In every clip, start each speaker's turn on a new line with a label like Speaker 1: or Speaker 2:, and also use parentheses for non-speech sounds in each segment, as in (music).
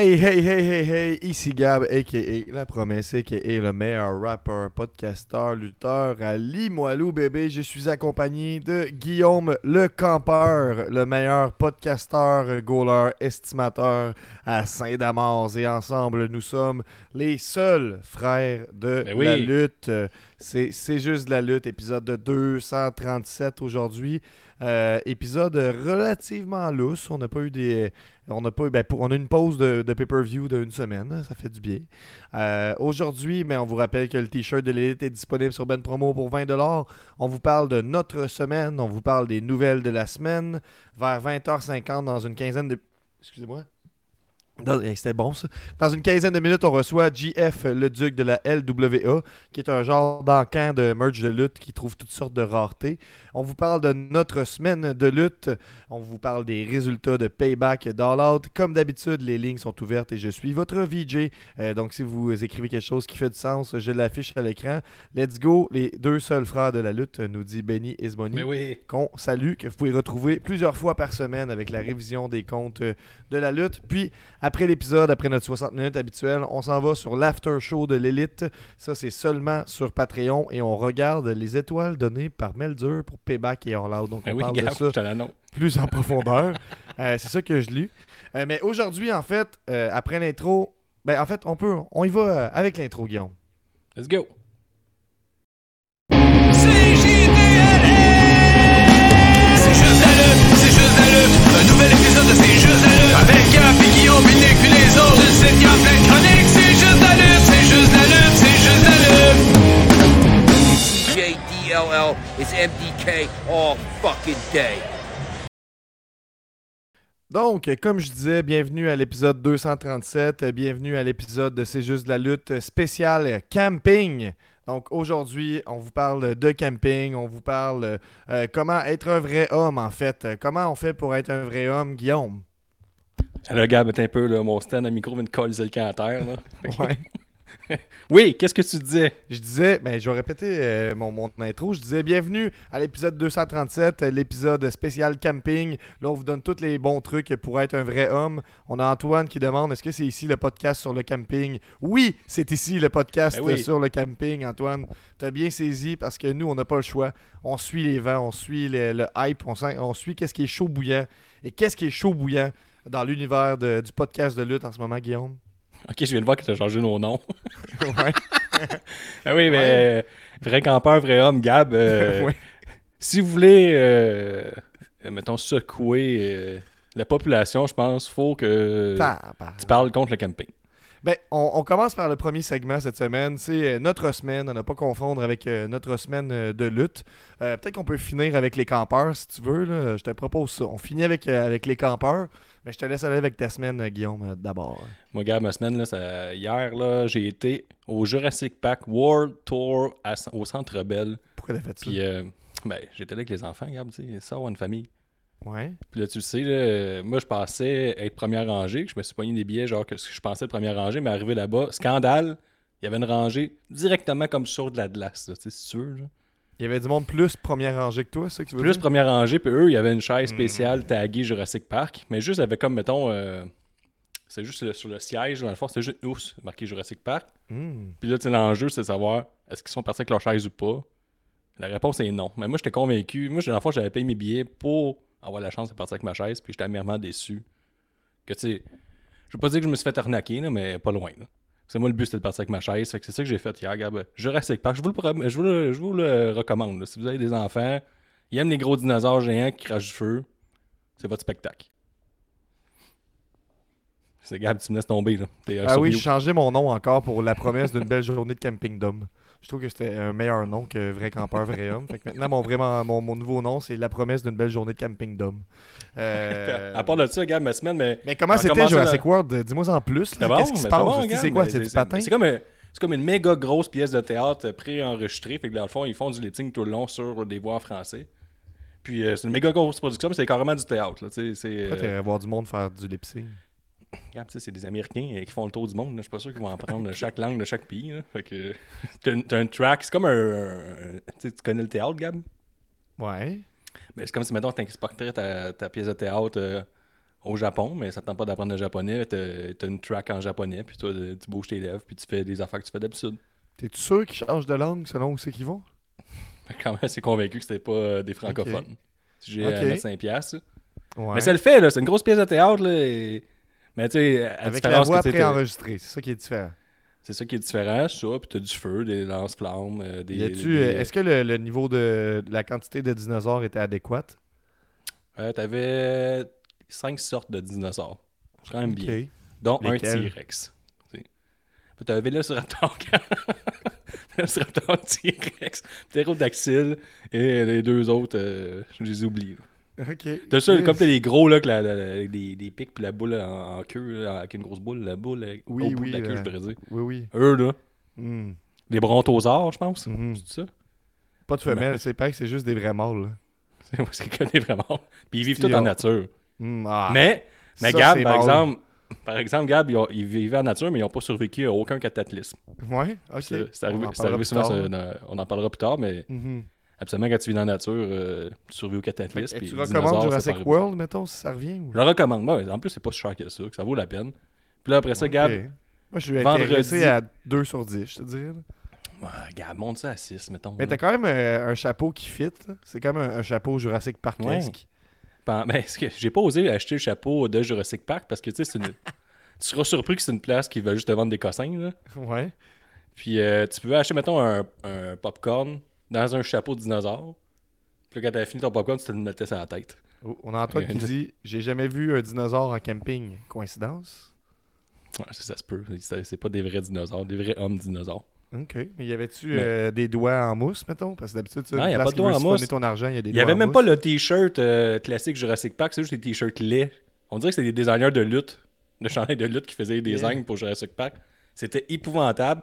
Speaker 1: Hey, hey, hey, hey, hey, ici Gab, a.k.a. La Promesse, a.k.a. le meilleur rappeur, podcasteur, lutteur à Limoilou, bébé. Je suis accompagné de Guillaume le Campeur, le meilleur podcasteur, goaler, estimateur à Saint-Damas. Et ensemble, nous sommes les seuls frères de
Speaker 2: Ben oui.
Speaker 1: la lutte. C'est c'est juste de la lutte, épisode de 237 aujourd'hui. Euh, épisode relativement lousse. On n'a pas eu des. On a, pas, ben, pour- on a une pause de, de pay-per-view d'une semaine, ça fait du bien. Euh, Aujourd'hui, mais on vous rappelle que le t-shirt de l'élite est disponible sur Ben Promo pour 20$. On vous parle de notre semaine, on vous parle des nouvelles de la semaine. Vers 20h50, dans une quinzaine de. Excusez-moi. Eh, C'était bon ça. Dans une quinzaine de minutes, on reçoit JF, le duc de la LWA, qui est un genre d'encan de merch de lutte qui trouve toutes sortes de raretés. On vous parle de notre semaine de lutte. On vous parle des résultats de Payback et d'All Out. Comme d'habitude, les lignes sont ouvertes et je suis votre VJ. Euh, donc, si vous écrivez quelque chose qui fait du sens, je l'affiche à l'écran. Let's go, les deux seuls frères de la lutte, nous dit Benny Isboni
Speaker 2: oui.
Speaker 1: qu'on salue, que vous pouvez retrouver plusieurs fois par semaine avec la révision des comptes de la lutte. Puis, après l'épisode, après notre 60 minutes habituelle, on s'en va sur l'after show de l'élite. Ça, c'est seulement sur Patreon et on regarde les étoiles données par Meldur pour Payback et All Out. Donc,
Speaker 2: Mais
Speaker 1: on
Speaker 2: oui,
Speaker 1: parle
Speaker 2: Gab,
Speaker 1: de ça plus en profondeur. (laughs) Euh, c'est ça que je lis. Euh, mais aujourd'hui, en fait, euh, après l'intro, ben, en fait, on peut, on y va euh, avec l'intro, Guillaume.
Speaker 2: Let's go.
Speaker 3: C'est juste la lutte, c'est juste la lutte. Un nouvel épisode de C'est juste la lutte. Avec Gap et Guillaume, puis Nick, puis les autres. Une site qui a
Speaker 4: Is MDK all fucking day.
Speaker 1: Donc, comme je disais, bienvenue à l'épisode 237. euh, Bienvenue à l'épisode de C'est juste de la lutte spéciale camping. Donc, aujourd'hui, on vous parle de camping. On vous parle euh, comment être un vrai homme, en fait. Comment on fait pour être un vrai homme, Guillaume?
Speaker 2: Le est un peu, là, mon stand à micro vient de coller le camp à terre. Là.
Speaker 1: Ouais. (laughs)
Speaker 2: Oui, qu'est-ce que tu disais?
Speaker 1: Je disais, ben, je vais répéter euh, mon, mon intro. Je disais bienvenue à l'épisode 237, euh, l'épisode spécial camping. Là, on vous donne tous les bons trucs pour être un vrai homme. On a Antoine qui demande est-ce que c'est ici le podcast sur le camping? Oui, c'est ici le podcast
Speaker 2: Ben oui.
Speaker 1: sur le camping, Antoine. Tu as bien saisi parce que nous, on n'a pas le choix. On suit les vents, on suit le, le hype, on, on suit qu'est-ce qui est chaud bouillant. Et qu'est-ce qui est chaud bouillant dans l'univers du podcast de lutte en ce moment, Guillaume?
Speaker 2: Ok, je viens de voir que tu as changé nos noms. (laughs)
Speaker 1: Ouais. (laughs)
Speaker 2: Ah oui, mais vrai campeur, vrai homme, Gab. euh, (laughs)
Speaker 1: Ouais.
Speaker 2: Si vous voulez, euh, euh, mettons, secouer euh, la population, je pense, faut que tu parles contre le camping.
Speaker 1: Ben, on, on commence par le premier segment cette semaine. C'est notre semaine, à ne pas confondre avec notre semaine de lutte. Peut-être qu'on peut finir avec les campeurs si tu veux. là. Je te propose ça. On finit avec, avec les campeurs, mais je te laisse aller avec ta semaine, Guillaume, euh, d'abord.
Speaker 2: Moi, Gab, ma semaine, là, ça- hier, là, j'ai été au Jurassic Park World Tour à- au Centre Bell.
Speaker 1: Pourquoi t'as fait ça?
Speaker 2: Puis, euh, ben, j'étais là avec les enfants, Gab, tu sais, ça, une famille.
Speaker 1: Ouais.
Speaker 2: Puis là, tu le sais, là, moi, je pensais être première rangée. Je me suis pogné des billets, genre, que ce que je pensais être première rangée, mais arrivé là-bas, scandale, il y avait une rangée directement comme sur de la glace, tu sais, si tu veux. genre.
Speaker 1: Il y avait du monde plus première rangée que toi, c'est ça que tu veux
Speaker 2: Plus
Speaker 1: dire?
Speaker 2: première rangée, puis eux, il y avait une
Speaker 1: Hmm.
Speaker 2: chaise spéciale taguée Jurassic Park, mais juste, avait comme, mettons, euh, c'est juste le- sur le siège, dans le fond, c'était juste nous, marqué Jurassic Park.
Speaker 1: Hmm.
Speaker 2: Puis là, tu sais, l'enjeu, c'est de savoir est-ce qu'ils sont partis avec leur chaise ou pas? La réponse est non. Mais moi, j'étais convaincu. Moi, dans le fond, j'avais payé mes billets pour avoir la chance de partir avec ma chaise, puis j'étais amèrement déçu. Que tu sais, je veux pas dire que je me suis fait arnaquer, là, mais pas loin. là. C'est moi le but, c'était de partir avec ma chaise. Fait que c'est ça que j'ai fait hier, Gab. Jurassic Park. Je vous le, je vous le, je vous le recommande. là. Si vous avez des enfants, ils aiment les gros dinosaures géants qui crachent du feu, c'est votre spectacle. C'est Gab, tu me laisses tomber. Là. Euh,
Speaker 1: Ah oui, j'ai changé mon nom encore pour la promesse d'une belle journée de camping d'homme. Je trouve que c'était un meilleur nom que vrai campeur, vrai homme. Fait que maintenant, mon, vraiment, mon, mon nouveau nom, c'est la promesse d'une belle journée de camping d'homme. Euh,
Speaker 2: À part de ça, Gab, ma semaine, mais
Speaker 1: Mais comment c'était Jurassic
Speaker 2: là.
Speaker 1: World? Dis-moi en plus.
Speaker 2: Bon,
Speaker 1: Qu'est-ce qui se passe?
Speaker 2: c'est bon,
Speaker 1: C'est-
Speaker 2: regarde,
Speaker 1: c'est quoi? C'est du patin?
Speaker 2: C'est comme, un- c'est comme une méga grosse pièce de théâtre pré-enregistrée. Fait que dans le fond, ils font du letting tout le long sur des voix français. Puis euh, c'est une méga grosse production, mais c'est carrément du théâtre. Là, c'est, euh,
Speaker 1: voir du monde faire du lip
Speaker 2: c'est des Américains euh, qui font le tour du monde. là. Je suis pas sûr qu'ils vont apprendre de chaque langue de chaque pays. là. Fait que (laughs) t'as, un- t'as track. C'est comme un. un- tu connais le théâtre, Gab?
Speaker 1: Ouais.
Speaker 2: Mais c'est comme si, mettons, tu exporterais ta, ta pièce de théâtre euh, au Japon, mais ça ne tente pas d'apprendre le japonais. Tu as, une track en japonais, puis toi, tu bouges tes lèvres, puis tu fais des affaires que tu fais d'habitude.
Speaker 1: T'es-tu sûr qu'ils changent de langue selon où c'est qu'ils vont?
Speaker 2: Que Quand même assez convaincu que c'était pas euh, des francophones. Si j'ai à
Speaker 1: Ok.
Speaker 2: mettre 5 piastres.
Speaker 1: Ouais.
Speaker 2: Mais ça le fait, là. C'est une grosse pièce de théâtre, là. et- Mais tu sais, à
Speaker 1: Avec la voix
Speaker 2: t'as-
Speaker 1: préenregistrée, c'est ça qui est différent.
Speaker 2: c'est ça qui est différent, ça. Puis t'as du feu, des lance-flammes, euh, des.
Speaker 1: Euh, Est-ce que le, le niveau de, de la quantité de dinosaures était adéquate?
Speaker 2: Euh, T'avais 5 sortes de dinosaures. C'est quand même bien.
Speaker 1: Ok.
Speaker 2: Dont un T-Rex. Puis t'avais Vélociraptor. (laughs) Vélociraptor T-Rex, Pterodactyle et les deux autres, euh, je les oublie.
Speaker 1: Ok.
Speaker 2: T'as ça,
Speaker 1: Yes.
Speaker 2: comme t'as les gros, là, que la- des, des pics, puis la boule en, en queue, là, avec une grosse boule, la boule avec-
Speaker 1: Oui,
Speaker 2: au bout
Speaker 1: oui,
Speaker 2: de la queue, je pourrais dire.
Speaker 1: Oui, oui.
Speaker 2: Eux, là,
Speaker 1: Hmm.
Speaker 2: les brontosaures, je pense. C'est ça?
Speaker 1: Pas de femelles, c'est pas que c'est juste des vrais mâles. (laughs)
Speaker 2: C'est moi, c'est connu vraiment. Puis ils vivent tout en nature.
Speaker 1: Hmm, ah,
Speaker 2: mais, mais
Speaker 1: ça,
Speaker 2: Gab, par exemple, par exemple, Gab, ils, ont- ils vivaient en nature, mais ils n'ont pas survécu à aucun cataclysme.
Speaker 1: Ouais, ok.
Speaker 2: C'est
Speaker 1: On
Speaker 2: arrivé,
Speaker 1: en
Speaker 2: souvent, on en parlera plus tard, mais
Speaker 1: Mhm.
Speaker 2: Absolument, quand tu vis dans la nature, euh, tu survis au cataclysme.
Speaker 1: tu recommandes Jurassic. World, mettons, si ça revient? Ou...
Speaker 2: Je le recommande. Ouais, en plus, c'est pas si cher que ça, que ça vaut la peine. Puis là, après ça,
Speaker 1: Ok.
Speaker 2: Gab,
Speaker 1: Moi, je suis
Speaker 2: vendredi-
Speaker 1: à 2 sur 10, je te dirais.
Speaker 2: ouais, Gab, monte ça à 6, mettons.
Speaker 1: Mais t'as quand même euh, un chapeau qui fit. C'est comme un, un chapeau Jurassic Park-esque.
Speaker 2: Pen- Ben, est-ce que j'ai pas osé acheter le chapeau de Jurassic Park parce que tu sais, c'est une... (laughs) tu seras surpris que c'est une place qui va juste te vendre des cossins. Là.
Speaker 1: Ouais.
Speaker 2: Puis euh, tu peux acheter, mettons, un, un popcorn dans un chapeau de dinosaure. Puis quand t'as fini ton popcorn, tu te le mettais sur la tête.
Speaker 1: Oh, On a Antoine (laughs) qui dit J'ai jamais vu un dinosaure en camping. Coïncidence?
Speaker 2: Ouais, ça, ça se peut. C'est pas des vrais dinosaures, des vrais hommes dinosaures.
Speaker 1: Ok. Mais y avait-tu
Speaker 2: Mais-
Speaker 1: euh, des doigts en mousse, mettons? Parce que d'habitude, tu
Speaker 2: Non, y a pas de doigts en mousse.
Speaker 1: ton argent, il y a des
Speaker 2: Il y avait même
Speaker 1: mousse.
Speaker 2: pas le t-shirt euh, classique Jurassic Park, c'est juste des t-shirts laids. On dirait que c'est des designers de lutte, de (laughs) chandail de lutte qui faisaient les
Speaker 1: Yeah.
Speaker 2: designs pour Jurassic Park. C'était épouvantable.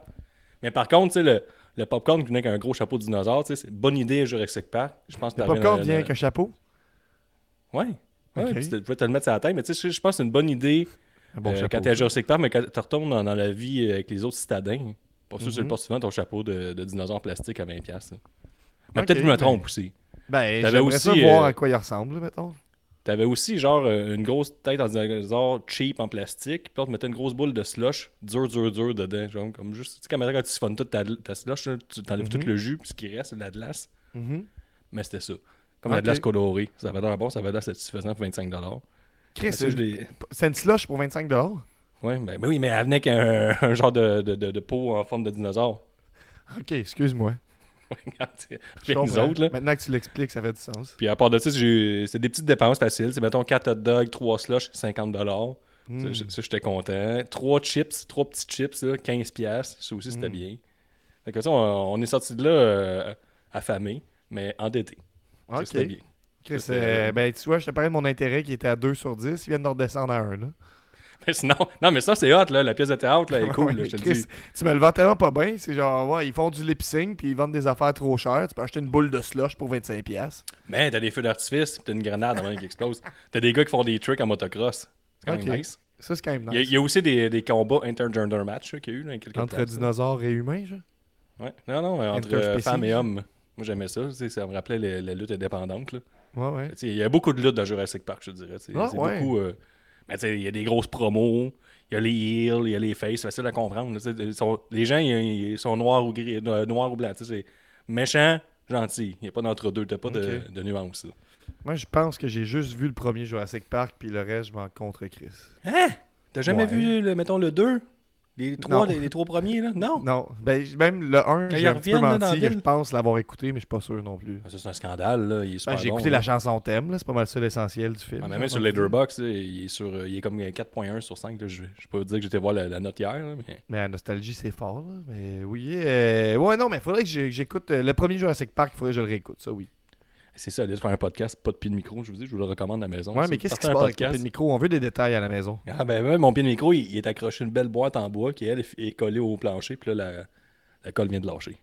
Speaker 2: Mais par contre, tu sais, le, le popcorn qui venait avec un gros chapeau de dinosaure, tu sais, c'est une bonne idée Jurassic Park. Je pense que
Speaker 1: Le popcorn vient avec un chapeau
Speaker 2: Ouais. Ouais, tu pouvais te le mettre sur la tête, mais tu sais, je pense que c'est une bonne idée
Speaker 1: Un bon
Speaker 2: euh,
Speaker 1: chapeau.
Speaker 2: quand t'es à
Speaker 1: ça.
Speaker 2: Jurassic Park, mais quand tu retournes dans, dans la vie avec les autres citadins. Pas sûr que tu le
Speaker 1: Mhm.
Speaker 2: portes souvent ton chapeau de, de dinosaure plastique à 20$. piastres, là. Mais peut-être que je me
Speaker 1: ben-
Speaker 2: trompe aussi.
Speaker 1: Ben, j'aimerais ça
Speaker 2: aussi,
Speaker 1: voir
Speaker 2: euh,
Speaker 1: à quoi il ressemble, mettons.
Speaker 2: T'avais aussi genre euh, une grosse tête en dinosaure cheap en plastique, puis là, on te mettait une grosse boule de slush dur, dur, dur dedans. Genre, comme juste, tu sais, quand tu siphonnes toute ta, ta slush, là, tu t'enlèves
Speaker 1: Mhm.
Speaker 2: tout le jus, puis ce qui reste, c'est de la glace.
Speaker 1: Mhm.
Speaker 2: Mais c'était ça. Comme de la glace colorée. Ça avait l'air bon, ça avait l'air satisfaisant pour 25$.
Speaker 1: Chris,
Speaker 2: l'ai-
Speaker 1: c'est une slush pour 25
Speaker 2: Ouais, ben, ben oui, mais elle venait avec un, (laughs) un genre de, de, de, de peau en forme de dinosaure.
Speaker 1: Ok, excuse-moi. (laughs)
Speaker 2: Regarde, autres, là.
Speaker 1: Maintenant que tu l'expliques, ça fait du sens.
Speaker 2: Puis à part de ça, c'est des petites dépenses faciles. C'est mettons 4 hot dogs, 3 slush, 50$.
Speaker 1: Hmm.
Speaker 2: Ça, ça, j'étais content. 3 chips, 3 petits chips, là, 15$. piastres. Ça aussi, c'était
Speaker 1: Mm.
Speaker 2: bien. Fait que ça, on, on est sorti de là euh, affamé, mais endetté. Ça,
Speaker 1: Ok.
Speaker 2: c'était bien.
Speaker 1: Euh, ben, tu vois, je te parlais de mon intérêt qui était à 2 sur 10. Il vient de redescendre à 1. Là.
Speaker 2: Mais (laughs) sinon, non, mais ça, c'est hot, là. La pièce de théâtre, là, est (laughs) cool, là, je te dis.
Speaker 1: Tu me le vends tellement pas bien. C'est genre, ouais, ils font du lip sync puis ils vendent des affaires trop chères. Tu peux acheter une boule de slush pour 25$. piastres.
Speaker 2: Mais t'as des feux d'artifice, t'as une grenade avant qui explose. T'as des gars qui font des tricks en motocross. C'est quand même nice.
Speaker 1: Ça, c'est quand même
Speaker 2: Il y, a,
Speaker 1: nice.
Speaker 2: il y a aussi des, des combats intergender match qu'il y a eu là, quelques
Speaker 1: Entre
Speaker 2: places,
Speaker 1: dinosaures et humains, genre?
Speaker 2: Ouais. Non, non, entre femmes et hommes. Moi, j'aimais ça. Ça me rappelait les- la lutte indépendante. Là.
Speaker 1: Ouais, ouais.
Speaker 2: Il y a beaucoup de luttes dans Jurassic Park, je dirais.
Speaker 1: Ah,
Speaker 2: c'est
Speaker 1: ouais.
Speaker 2: beaucoup. euh, mais tu sais, il y a des grosses promos. Il y a les heels, il y a les faces. C'est facile à comprendre. sont- les gens, ils, sont noirs ou gris, noirs ou blancs. tu sais, C'est méchant, gentil. Il n'y a pas d'entre-deux. T'as pas de, de nuance. là.
Speaker 1: Moi, je pense que j'ai juste vu le premier Jurassic Park puis le reste, je m'en contre Chris.
Speaker 2: Hein? T'as jamais
Speaker 1: Ouais.
Speaker 2: vu, le, mettons, le 2? Les trois, les, les trois premiers, là? Non?
Speaker 1: Non, ben, même le 1,
Speaker 2: Quand
Speaker 1: j'ai
Speaker 2: ils
Speaker 1: un petit peu
Speaker 2: là,
Speaker 1: menti je pense l'avoir écouté, mais je suis pas sûr non plus.
Speaker 2: Ah, Ça, c'est un scandale, là. Il est
Speaker 1: Ben, j'ai écouté
Speaker 2: là.
Speaker 1: la chanson thème, là, c'est pas mal ça l'essentiel du film.
Speaker 2: Ah, mais même sur Letterboxd, il est, sur, euh, il est comme 4.1 sur 5. Là. Je, je peux vous dire que j'étais voir la, la note hier. là, mais...
Speaker 1: Mais la nostalgie, c'est fort, là. Mais oui, euh, ouais, non, mais faudrait que j'écoute euh, le premier Jurassic Park, il faudrait que je le réécoute, ça, oui.
Speaker 2: C'est ça, aller faire un podcast, pas de pied de micro. Je vous dis, je vous le recommande à la maison.
Speaker 1: Ouais, mais
Speaker 2: vous
Speaker 1: qu'est-ce qui se passe? avec pied de micro? On veut des détails à la maison.
Speaker 2: Ah, ben, ouais, mon pied de micro, il, il est accroché une belle boîte en bois qui, elle, est collée au plancher. Puis là, la, la colle vient de lâcher.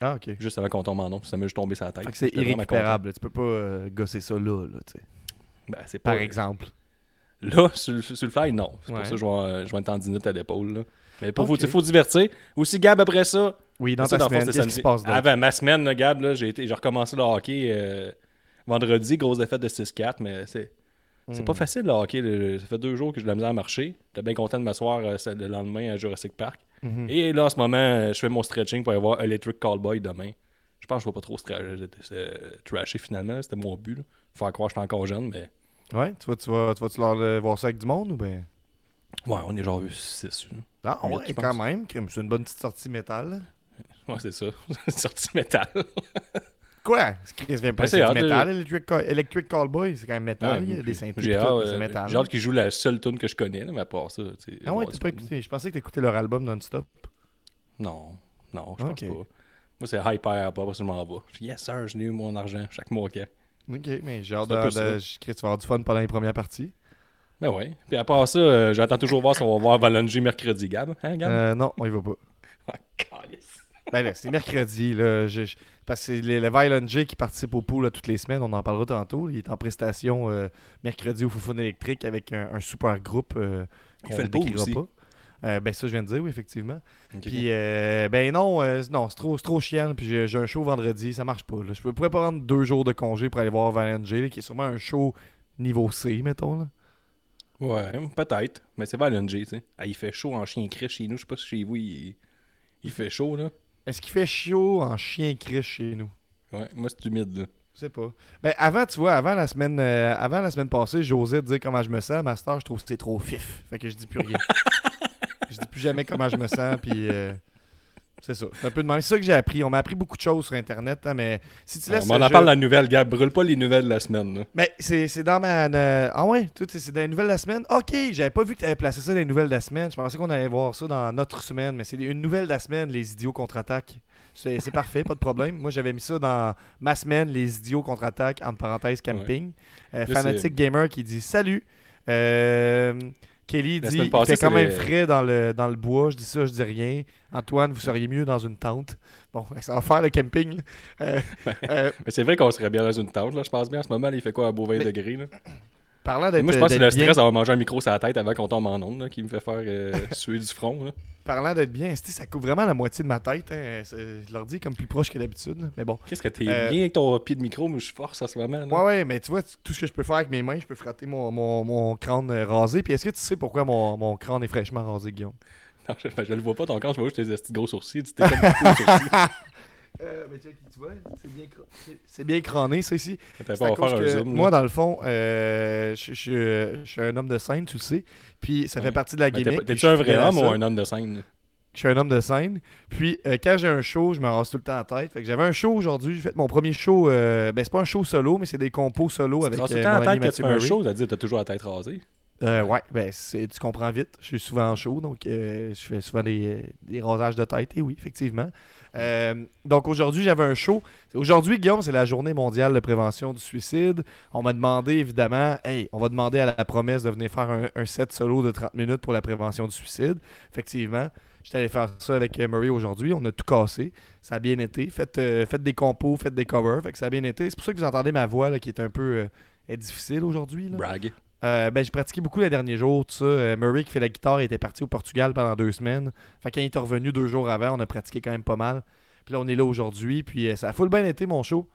Speaker 1: Ah, ok.
Speaker 2: Juste avant qu'on tombe en nom. Ça m'a juste tombé sur la tête.
Speaker 1: C'est irrécupérable. là. Tu peux pas euh, gosser ça là, là, tu sais.
Speaker 2: Ben, c'est pas...
Speaker 1: Par exemple.
Speaker 2: Là, sur, le- sur le fly, non. C'est
Speaker 1: Ouais.
Speaker 2: pour ça que je vais, je vais une tendinite à l'épaule. là. Mais pour vous,
Speaker 1: Ok.
Speaker 2: il faut divertir. Aussi, Gab, après ça,
Speaker 1: Oui, dans ta semaine, qu'est-ce qui se passe?
Speaker 2: Avant ma semaine, là, Gab, là, j'ai, été, j'ai recommencé le hockey euh, vendredi, grosse défaite de 6-4, mais c'est, C'est
Speaker 1: Mm.
Speaker 2: pas facile le hockey. Ça fait deux jours que j'ai de la misère à marcher. J'étais bien content de m'asseoir euh, le lendemain à Jurassic Park.
Speaker 1: Mhm.
Speaker 2: Et là, en ce moment, euh, je fais mon stretching pour aller voir Electric Callboy demain. Je pense que je vais pas trop stra- trasher finalement. C'était mon but. Là. Faut croire que je suis encore jeune, mais
Speaker 1: Ouais, tu vas, tu vas, tu vas-tu leur voir ça avec du monde ou ben?
Speaker 2: ouais, on est genre 6.
Speaker 1: Ah, ouais, quand
Speaker 2: pense.
Speaker 1: même. C'est une bonne petite sortie métal.
Speaker 2: Ouais, c'est ça. (laughs) Sortie métal. (laughs)
Speaker 1: Quoi? C'est vient pas
Speaker 2: Ben, c'est
Speaker 1: c'est
Speaker 2: hâte,
Speaker 1: métal, Electric, Call- Electric Callboy, c'est quand même métal. Il y a des synthés.
Speaker 2: J'ai hâte, euh,
Speaker 1: c'est métal.
Speaker 2: j'ai hâte qu'ils jouent la seule tune que je connais, mais à part ça.
Speaker 1: Ah ouais, t'as pas écouté. Je pensais que t'écoutais leur album non-stop.
Speaker 2: Non, non, je pense pas. Moi, c'est hyper, pas parce que je m'en vais. Yes, sir, j'ai eu mon argent chaque mois. ok.
Speaker 1: Ok, mais j'ai hâte
Speaker 2: C'est
Speaker 1: de. de- je crée, tu vas avoir du fun pendant les premières parties.
Speaker 2: Ben ouais. Puis à part ça, euh, j'attends toujours voir si on va voir Valonji mercredi, Gab. Hein, Gab?
Speaker 1: Euh, non, on y va pas. (laughs)
Speaker 2: Calice.
Speaker 1: Ben là, c'est mercredi, là. je- je- parce que c'est le, le Violent J qui participe au pool là, toutes les semaines, on en parlera tantôt. Il est en prestation euh, mercredi au Foufoune électrique avec un, un super groupe. euh, qu'on
Speaker 2: fait le pool
Speaker 1: décrira
Speaker 2: aussi.
Speaker 1: pas. Euh, ben ça, je viens de dire, oui, effectivement. Puis, euh, ben non, non c'est trop, c'est trop chiant. Puis j'ai j'ai un show vendredi, ça marche pas. là. Je peux- pourrais pas prendre deux jours de congé pour aller voir Violent J, qui est sûrement un show niveau C, mettons. Là.
Speaker 2: Ouais, peut-être. Mais c'est Valonji, tu sais. Ah, il fait chaud en chien cri chez nous. Je sais pas si chez vous, il, il fait chaud, là.
Speaker 1: Est-ce qu'il fait chaud en chien criche chez nous?
Speaker 2: Ouais, moi, c'est humide, là.
Speaker 1: Je sais pas. Ben, avant, tu vois, avant la semaine, euh, avant la semaine passée, j'osais dire comment je me sens. Master, je trouve que c'est trop fif. Fait que je dis plus rien. (laughs) je dis plus jamais comment je me sens. Puis euh, c'est ça. C'est un peu de même. C'est ça que j'ai appris. On m'a appris beaucoup de choses sur Internet. hein, mais si tu laisses.
Speaker 2: on en parle la nouvelle, Gab. Brûle pas les nouvelles de la semaine, là.
Speaker 1: Mais c'est dans ma. euh, Ah ouais, tout, c'est dans les nouvelles de la semaine. Ok, j'avais pas vu que tu avais placé ça dans les nouvelles de la semaine. Je pensais qu'on allait voir ça dans notre semaine. Mais c'est une nouvelle de la semaine, les idiots contre-attaquent. C'est parfait, pas de problème. Moi, j'avais mis ça dans ma semaine, les idiots contre-attaquent, entre parenthèses, camping. Euh, Fanatic Gamer qui dit Salut. Euh, Kelly dit Il
Speaker 2: passée,
Speaker 1: fait quand même
Speaker 2: les-
Speaker 1: frais dans le, dans le bois. Je dis ça, je dis rien. Antoine, vous seriez mieux dans une tente. Bon, (laughs) ça va faire le camping. Euh, (laughs) euh,
Speaker 2: Mais c'est vrai qu'on serait bien dans une tente, là. Je pense bien en ce moment, là, il fait quoi à beau 20
Speaker 1: Mais-
Speaker 2: degrés, là?
Speaker 1: Parlant d'être
Speaker 2: Moi, je pense que c'est le stress d'avoir mangé un micro sur la tête avant qu'on tombe en onde, là, qui me fait faire euh, (laughs) suer du front, là.
Speaker 1: Parlant d'être bien, ça couvre vraiment la moitié de ma tête. hein. Je leur dis comme plus proche que d'habitude. Mais bon.
Speaker 2: Qu'est-ce que t'es
Speaker 1: Euh,
Speaker 2: bien avec ton pied de micro, mais je force en ce moment, là.
Speaker 1: Ouais, ouais, mais tu vois, tout ce que je peux faire avec mes mains, je peux frotter mon, mon, mon crâne euh, rasé. Puis est-ce que tu sais pourquoi mon, mon crâne est fraîchement rasé, Guillaume?
Speaker 2: Non, je, je le vois pas, ton corps, je vois juste tes gros sourcils. Tu t'es comme sourcils. (laughs)
Speaker 1: euh, mais tu vois, c'est bien, crâné, ça ici.
Speaker 2: Pas
Speaker 1: à cause que
Speaker 2: zoom,
Speaker 1: moi, dans le fond, euh, je je- je- je suis un homme de scène, tu le sais. Puis ça fait partie de la gimmick.
Speaker 2: T'es-tu un vrai homme ou un homme de scène?
Speaker 1: Je suis un homme de scène. Puis euh, quand j'ai un show, je me rase tout le temps la tête. Fait que j'avais un show aujourd'hui. J'ai fait mon premier show. ben, c'est pas un show solo, mais c'est des compos solo avec
Speaker 2: Avec
Speaker 1: euh,
Speaker 2: le
Speaker 1: ami
Speaker 2: que tu fais un show, t'as dit t'as toujours la tête rasée.
Speaker 1: Euh, ouais, ben tu comprends vite. Je suis souvent en show, donc euh, je fais souvent des, des rasages de tête. Et oui, effectivement. Euh, donc aujourd'hui, j'avais un show. Aujourd'hui, Guillaume, c'est la journée mondiale de prévention du suicide. On m'a demandé, évidemment, hey, on va demander à la promesse de venir faire un, set solo de 30 minutes pour la prévention du suicide. Effectivement, j'étais allé faire ça avec Murray aujourd'hui. On a tout cassé. Ça a bien été. Faites, euh, faites des compos, faites des covers. Fait que ça a bien été. C'est pour ça que vous entendez ma voix là, qui est un peu euh, difficile aujourd'hui. Euh, ben, j'ai pratiqué beaucoup les derniers jours. Euh, Murray qui fait la guitare était parti au Portugal pendant deux semaines. Fait quand il est revenu deux jours avant, on a pratiqué quand même pas mal. Puis là, on est là aujourd'hui. Puis euh, ça a full bien été mon show.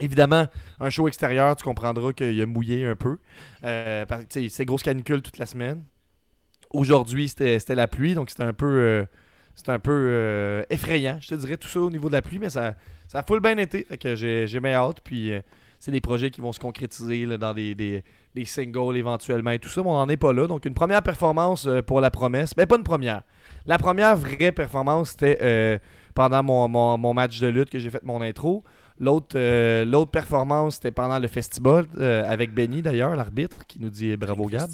Speaker 1: Évidemment, un show extérieur, tu comprendras qu'il a mouillé un peu. Euh, c'est grosse canicule toute la semaine. Aujourd'hui, c'était la pluie, donc c'était un peu, un peu effrayant, je te dirais, tout ça au niveau de la pluie, mais ça, ça a full bien été. Que j'ai bien hâte. Puis c'est des projets qui vont se concrétiser là, dans des, des, des singles éventuellement et tout ça, mais on n'en est pas là. Donc une première performance euh, pour la promesse. Mais pas une première. La première vraie performance, c'était euh, pendant mon, mon- mon match de lutte que j'ai fait mon intro. L'autre euh, performance, c'était pendant le festival euh, avec Benny d'ailleurs, l'arbitre, qui nous dit bravo Gab.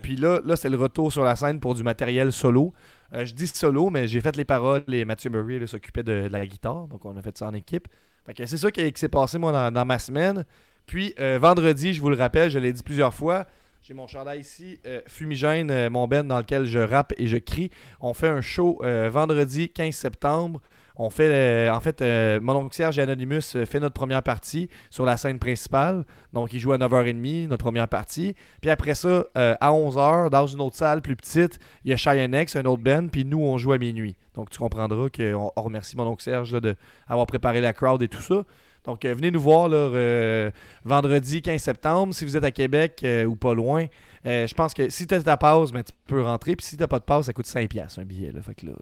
Speaker 1: Puis là, là c'est le retour sur la scène pour du matériel solo. Je dis solo, mais j'ai fait les paroles et Mathieu Murray s'occupait de, de la guitare. Donc on a fait ça en équipe. C'est ça qui, s'est passé moi dans, ma semaine. Puis euh, vendredi, je vous le rappelle, je l'ai dit plusieurs fois. J'ai mon chandail ici, euh, Fumigène, euh, mon ben dans lequel je rappe et je crie. On fait un show vendredi 15 septembre. On fait, euh, en fait, euh, mon oncle Serge et Anonymous euh, fait notre première partie sur la scène principale. Donc, il joue à 9h30, notre première partie. Puis après ça, à 11h, dans une autre salle plus petite, il y a Cheyenne X, un autre band, puis nous, on joue à minuit. Donc, tu comprendras qu'on on remercie mon oncle Serge d'avoir préparé la crowd et tout ça. Donc, venez nous voir là, vendredi 15 septembre. Si vous êtes à Québec ou pas loin, je pense que si tu as ta pause, ben, tu peux rentrer. Puis si tu pas de pause, ça coûte 5$ piastres, un billet. Fait que là,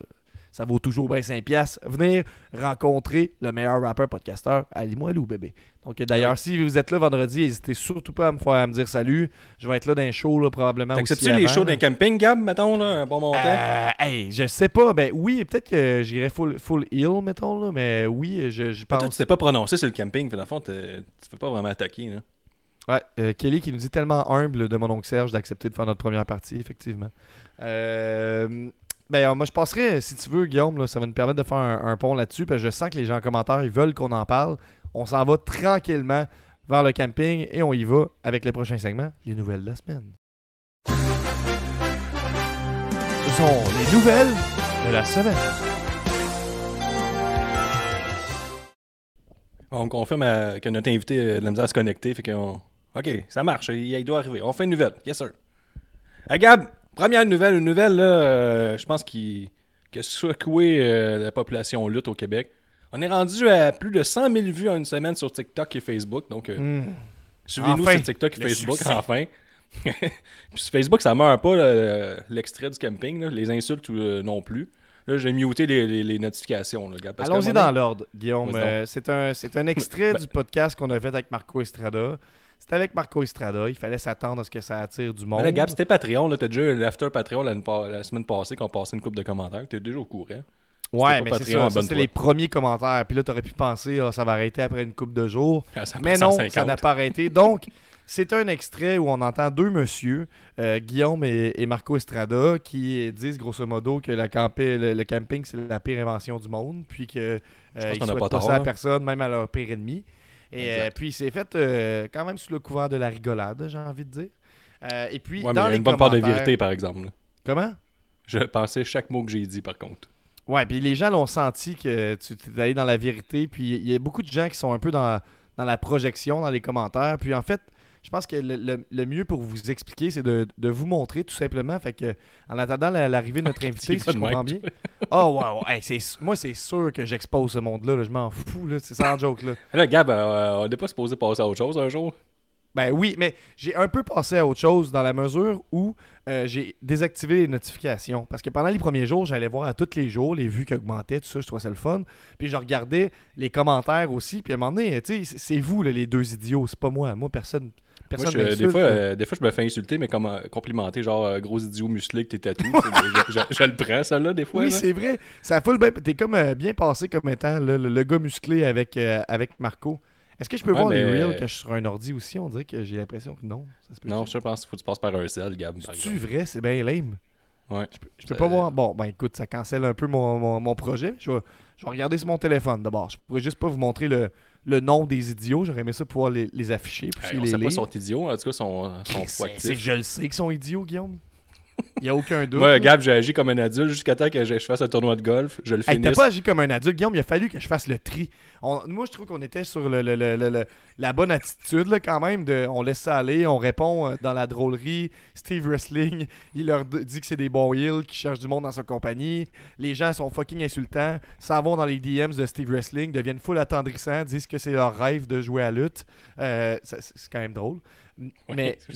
Speaker 1: ça vaut toujours bien 5$. piastres. Venir rencontrer le meilleur rappeur podcasteur, Ali Moilou, bébé. Donc, d'ailleurs, si vous êtes là vendredi, n'hésitez surtout pas à me, faire, à me dire salut. Je vais être là dans un show, là, probablement. aussi
Speaker 2: T'acceptes-tu les shows d'un camping, Gab, mettons, là, un bon montant?
Speaker 1: Euh, hey, je sais pas. Ben oui, peut-être que j'irais full, full heal, mettons, là, mais oui, je, je
Speaker 2: Mais Toi,
Speaker 1: pense.
Speaker 2: tu t'es pas prononcé sur le camping, puis dans le fond, tu fais pas vraiment attaquer. Là.
Speaker 1: Ouais, euh, Kelly qui nous dit tellement humble de mon oncle Serge d'accepter de faire notre première partie, effectivement. Euh, ben, euh, moi, je passerai, si tu veux, Guillaume, là, ça va nous permettre de faire un, pont là-dessus, parce que je sens que les gens en commentaire, ils veulent qu'on en parle. On s'en va tranquillement vers le camping et on y va avec le prochain segment, les nouvelles de la semaine. Ce sont les nouvelles de la semaine.
Speaker 2: On confirme euh, que notre invité euh, a de la misère à se connecter, fait qu'on. Ok, ça marche, il, il doit arriver. On fait une nouvelle, yes sir. Hey Gab, première nouvelle, une nouvelle, là, euh, je pense qu'il qui a secoué euh, la population lutte au Québec. On est rendu à plus de 100 000 vues en une semaine sur TikTok et Facebook, donc euh,
Speaker 1: Hmm.
Speaker 2: suivez-nous
Speaker 1: Enfin,
Speaker 2: sur TikTok et Facebook,
Speaker 1: succès.
Speaker 2: enfin. (laughs) Puis sur Facebook, ça meurt pas, l'extrait du camping, là, les insultes euh, non plus. Là, j'ai muté les, les- les notifications,
Speaker 1: Allons-y dans l'ordre, Guillaume. Euh, un, c'est un (laughs) extrait
Speaker 2: Ben-
Speaker 1: du podcast qu'on a fait avec Marco Estrada. C'était avec Marco Estrada. Il fallait s'attendre à ce que ça attire du monde.
Speaker 2: Mais là, Gab, c'était Patreon. T'as déjà eu l'after Patreon la, la semaine passée qu'on passait une coupe de commentaires. T'es déjà au courant.
Speaker 1: ouais, mais c'est
Speaker 2: Patreon,
Speaker 1: ça. ça,
Speaker 2: abonne-toi.
Speaker 1: c'est les premiers commentaires. Puis là, t'aurais pu penser, ah, ça va arrêter après une coupe de jours. (laughs)
Speaker 2: Ah,
Speaker 1: Mais non,
Speaker 2: 150.
Speaker 1: ça n'a pas arrêté. Donc, c'est un extrait où on entend deux messieurs, euh, Guillaume et, et Marco Estrada, qui disent grosso modo que la le, le camping, c'est la pire invention du monde, puis que euh, ils souhaitent
Speaker 2: pas
Speaker 1: pas
Speaker 2: tort,
Speaker 1: ça à
Speaker 2: hein.
Speaker 1: personne, même à leur pire ennemi. Et euh, puis, c'est fait euh, quand même sous le couvert de la rigolade, j'ai envie de dire. Euh, et puis,
Speaker 2: Ouais, mais
Speaker 1: dans les
Speaker 2: une bonne part de vérité, par exemple.
Speaker 1: Comment?
Speaker 2: Je pensais chaque mot que j'ai dit, par contre.
Speaker 1: Ouais, puis les gens l'ont senti que tu t'es allé dans la vérité. Puis il y a beaucoup de gens qui sont un peu dans, dans la projection, dans les commentaires. Puis en fait, je pense que le, le- le mieux pour vous expliquer, c'est de, de vous montrer tout simplement. Fait que en attendant la- l'arrivée de notre (laughs) invité, si je comprends bien. Oh wow, hey, c'est- moi c'est sûr que j'expose ce monde-là. là. Je m'en fous, là. c'est sans joke. Là.
Speaker 2: Là, Gab, euh, on n'est pas supposé passer à autre chose un jour?
Speaker 1: Ben oui, mais j'ai un peu passé à autre chose dans la mesure où euh, j'ai désactivé les notifications. Parce que pendant les premiers jours, j'allais voir à tous les jours les vues qui augmentaient, tout ça, je trouvais ça le fun. Puis je regardais les commentaires aussi. Puis à un moment donné, tu sais, c'est- c'est vous, là, les deux idiots, c'est pas moi. Moi, personne.
Speaker 2: Moi, je- des, fois, euh, des fois, je me fais insulter, mais comme euh, complimenter, genre euh, gros idiot musclé que t'es tatoué. je, je- je le prends, ça, là, des fois.
Speaker 1: Oui, c'est vrai. Ça bien. T'es comme euh, bien passé comme étant le, le- le gars musclé avec, avec Marco. Est-ce que je peux
Speaker 2: Ouais,
Speaker 1: voir les reels que je suis sur un ordi aussi? On dirait que j'ai l'impression que non. Ça se peut
Speaker 2: Non, je pense qu'il faut que tu passes par un sel, Gab.
Speaker 1: C'est vrai, c'est bien lame.
Speaker 2: Ouais.
Speaker 1: Je peux
Speaker 2: Euh,
Speaker 1: pas voir. Bon, ben écoute, ça cancelle un peu mon, mon- mon projet. Je vais, je vais regarder sur mon téléphone d'abord. Je pourrais juste pas vous montrer le, le nom des idiots. J'aurais aimé ça pouvoir les, les afficher. Puis
Speaker 2: Hey, on
Speaker 1: les
Speaker 2: sait pas
Speaker 1: lire.
Speaker 2: si sont idiots, en tout cas, sont, sont
Speaker 1: C'est je le sais qu'ils sont idiots, Guillaume. Il n'y a aucun doute.
Speaker 2: Moi. Gab, j'ai agi comme un adulte jusqu'à temps que je fasse un tournoi de golf. Je le
Speaker 1: Hey,
Speaker 2: finisse.
Speaker 1: T'as pas agi comme un adulte, Guillaume? Il a fallu que je fasse le tri. On- moi, je trouve qu'on était sur le, le- le- la bonne attitude, là, quand même. De, on laisse ça aller, on répond euh, dans la drôlerie. Steve Wrestling, il leur dit que c'est des bons heels qui cherchent du monde dans sa compagnie. Les gens sont fucking insultants, s'en vont dans les DMs de Steve Wrestling, deviennent full attendrissants, disent que c'est leur rêve de jouer à lutte. Euh, c'est quand même drôle. Mais (laughs)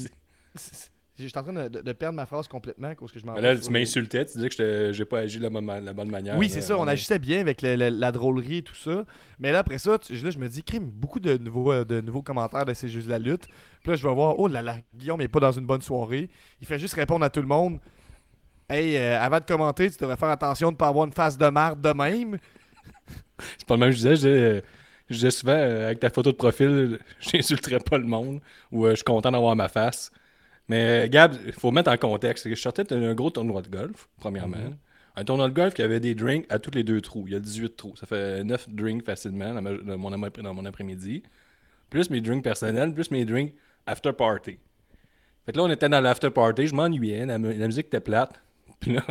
Speaker 1: suis en train de, perdre ma phrase complètement parce que je m'en
Speaker 2: Là, tu m'insultais, tu disais que j'étais- j'ai pas agi de la bonne, ma- la bonne manière.
Speaker 1: oui, c'est ça. On agissait bien avec le- le- la drôlerie et tout ça. Mais là, après ça, tu- là, je me dis, crime, beaucoup de nouveaux, euh, de nouveaux commentaires de C'est juste la lutte. Puis là, je vais voir, oh là là, Guillaume n'est pas dans une bonne soirée. Il fait juste répondre à tout le monde. Hey, euh, avant de commenter, tu devrais faire attention de ne pas avoir une face de marde de même. (laughs)
Speaker 2: C'est pas le même que je disais. Je disais, je disais souvent, euh, avec ta photo de profil, (laughs) j'insulterais pas le monde ou euh, je suis content d'avoir ma face. Mais euh, Gab, il faut mettre en contexte. Je sortais d'un gros tournoi de golf, premièrement.
Speaker 1: Mhm.
Speaker 2: Un tournoi de golf qui avait des drinks à tous les deux trous. Il y a 18 trous. Ça fait 9 drinks facilement dans, mon, après- dans mon après-midi. Plus mes drinks personnels, plus mes drinks after party. Fait que là, on était dans l'after party, je m'ennuyais, la, mu- la musique était plate. (laughs) Puis là,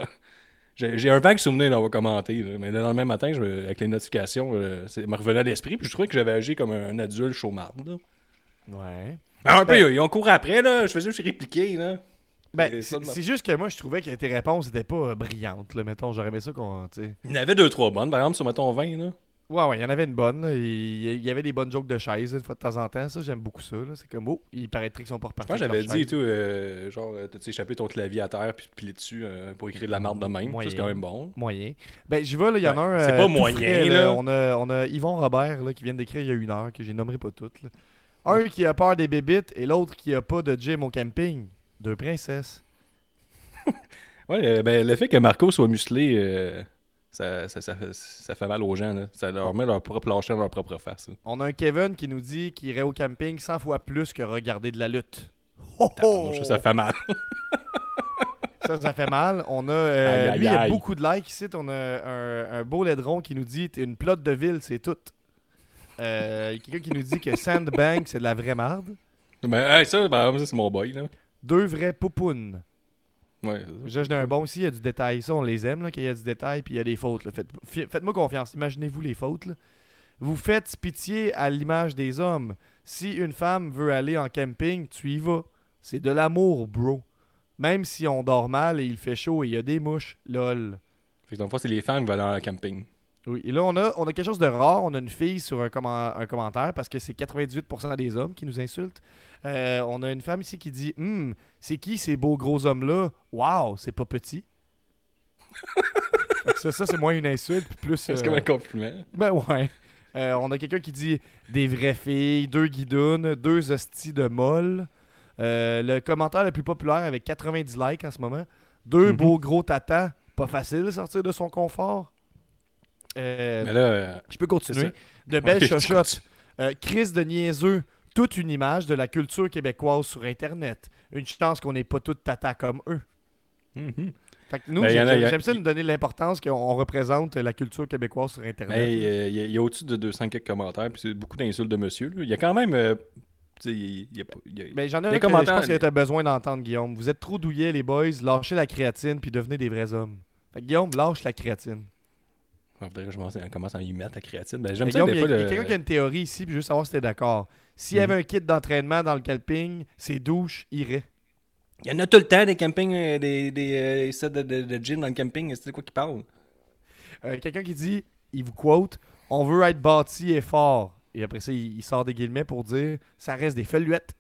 Speaker 2: j'ai un vague souvenir d'avoir commenté, là, mais le lendemain matin, je avec les notifications, euh, ça me revenait à l'esprit, puis je trouvais que j'avais agi comme un adulte chaumarde. là.
Speaker 1: Ouais.
Speaker 2: Ah, un peu,
Speaker 1: Ben-
Speaker 2: ils ont couru après, là, je faisais juste répliquer. Là.
Speaker 1: Ben, c'est juste que moi, je trouvais que tes réponses n'étaient pas euh, brillantes. Là, mettons, j'aurais aimé ça qu'on.
Speaker 2: Il y en avait deux, trois bonnes, par exemple, sur mettons 20. Là.
Speaker 1: Ouais, ouais, il y en avait une bonne. là. Il il y avait des bonnes jokes de chaises une fois de temps en temps. Ça, j'aime beaucoup ça. là. C'est comme, oh, il paraîtrait qu'ils sont pas repartis.
Speaker 2: Moi,
Speaker 1: avec
Speaker 2: j'avais
Speaker 1: leur
Speaker 2: dit et
Speaker 1: chaise.
Speaker 2: tout, euh, genre, euh, t'as-tu échappé ton clavier à terre puis pilé dessus euh, pour écrire de la merde de même. Ça,
Speaker 1: Moyen.
Speaker 2: c'est quand même bon.
Speaker 1: Moyen. Ben, j'y vais, là. Il y en a un.
Speaker 2: C'est pas
Speaker 1: tout
Speaker 2: moyen, là.
Speaker 1: On a, on a Yvon Robert, là, qui vient d'écrire il y a une heure, que je nommerai pas toutes. là. Un qui a peur des bébites et l'autre qui a pas de gym au camping. Deux princesses. (laughs)
Speaker 2: Ouais, euh, ben, le fait que Marco soit musclé, euh, ça, ça, ça, fait- ça fait mal aux gens. Là. Ça leur met leur propre lâcher dans leur propre face. là.
Speaker 1: On a un Kevin qui nous dit qu'il irait au camping 100 fois plus que regarder de la lutte. Oh, oh!
Speaker 2: Ça, ça fait mal. (laughs)
Speaker 1: Ça, ça fait mal. On a, euh,
Speaker 2: Aïe, aïe,
Speaker 1: lui, il y a beaucoup de likes ici. On a un, un beau laidron qui nous dit T'es une plotte de ville, c'est tout. Euh, il y a Quelqu'un qui nous dit que Sandbank, c'est de la vraie marde.
Speaker 2: Hey, ça, ça, c'est mon boy. Là.
Speaker 1: Deux vrais poupounes.
Speaker 2: Ouais,
Speaker 1: J'ai un bon aussi, il y a du détail. Ça, on les aime, là, qu'il y a du détail, puis il y a des fautes. Faites- Faites-moi confiance. Imaginez-vous les fautes. là. Vous faites pitié à l'image des hommes. Si une femme veut aller en camping, tu y vas. C'est de l'amour, bro. Même si on dort mal et il fait chaud et il y a des mouches, lol.
Speaker 2: Fait que donc, fois, c'est les femmes qui vont aller en camping.
Speaker 1: Oui, et là, on a, on a quelque chose de rare. On a une fille sur un, comment- un commentaire parce que c'est 98% des hommes qui nous insultent. Euh, on a une femme ici qui dit Hum, c'est qui ces beaux gros hommes-là? Waouh, c'est pas petit. (laughs) Ça, ça c'est moins une insulte, plus.
Speaker 2: C'est
Speaker 1: euh,
Speaker 2: comme un compliment.
Speaker 1: ben ouais. Euh, on a quelqu'un qui dit des vraies filles, deux guidounes, deux hosties de molles. Euh, le commentaire le plus populaire avec 90 likes en ce moment. Deux
Speaker 2: Mhm.
Speaker 1: beaux gros tatas. Pas facile de sortir de son confort. Euh,
Speaker 2: Mais là, euh,
Speaker 1: je peux continuer. De belles
Speaker 2: Ouais, (laughs)
Speaker 1: chochottes. Euh, Chris de niaiseux. Toute une image de la culture québécoise sur Internet. Une chance qu'on n'est pas toutes tata comme eux.
Speaker 2: mhm.
Speaker 1: Fait que nous,
Speaker 2: Ben, y en a-
Speaker 1: j'aime
Speaker 2: y a-
Speaker 1: ça nous donner l'importance qu'on on représente la culture québécoise sur Internet.
Speaker 2: Mais euh, il y a, y a au-dessus de 200 quelques commentaires, puis c'est beaucoup d'insultes de monsieur. là. Il y a quand même. euh, y a y a-
Speaker 1: Ben, j'en ai un que je pense
Speaker 2: les-
Speaker 1: tu as besoin d'entendre, Guillaume. Vous êtes trop douillets, les boys. Lâchez la créatine puis devenez des vrais hommes. Fait que, Guillaume, lâche la créatine.
Speaker 2: Faudrait que je commence à- à y mettre la créatine. Ben, J'aime ça
Speaker 1: il y a,
Speaker 2: le-
Speaker 1: quelqu'un qui a une théorie ici, puis je veux savoir si t'es d'accord. S'il y avait
Speaker 2: Mhm.
Speaker 1: un kit d'entraînement dans le camping, ses douches iraient.
Speaker 2: Il y en a tout le temps des campings, euh, des, des euh, sets de, de, de gym dans le camping. C'est de quoi qui parle
Speaker 1: Euh, Quelqu'un qui dit, il vous quote, on veut être bâti et fort. Et après ça, il, il sort des guillemets pour dire, ça reste des feluettes.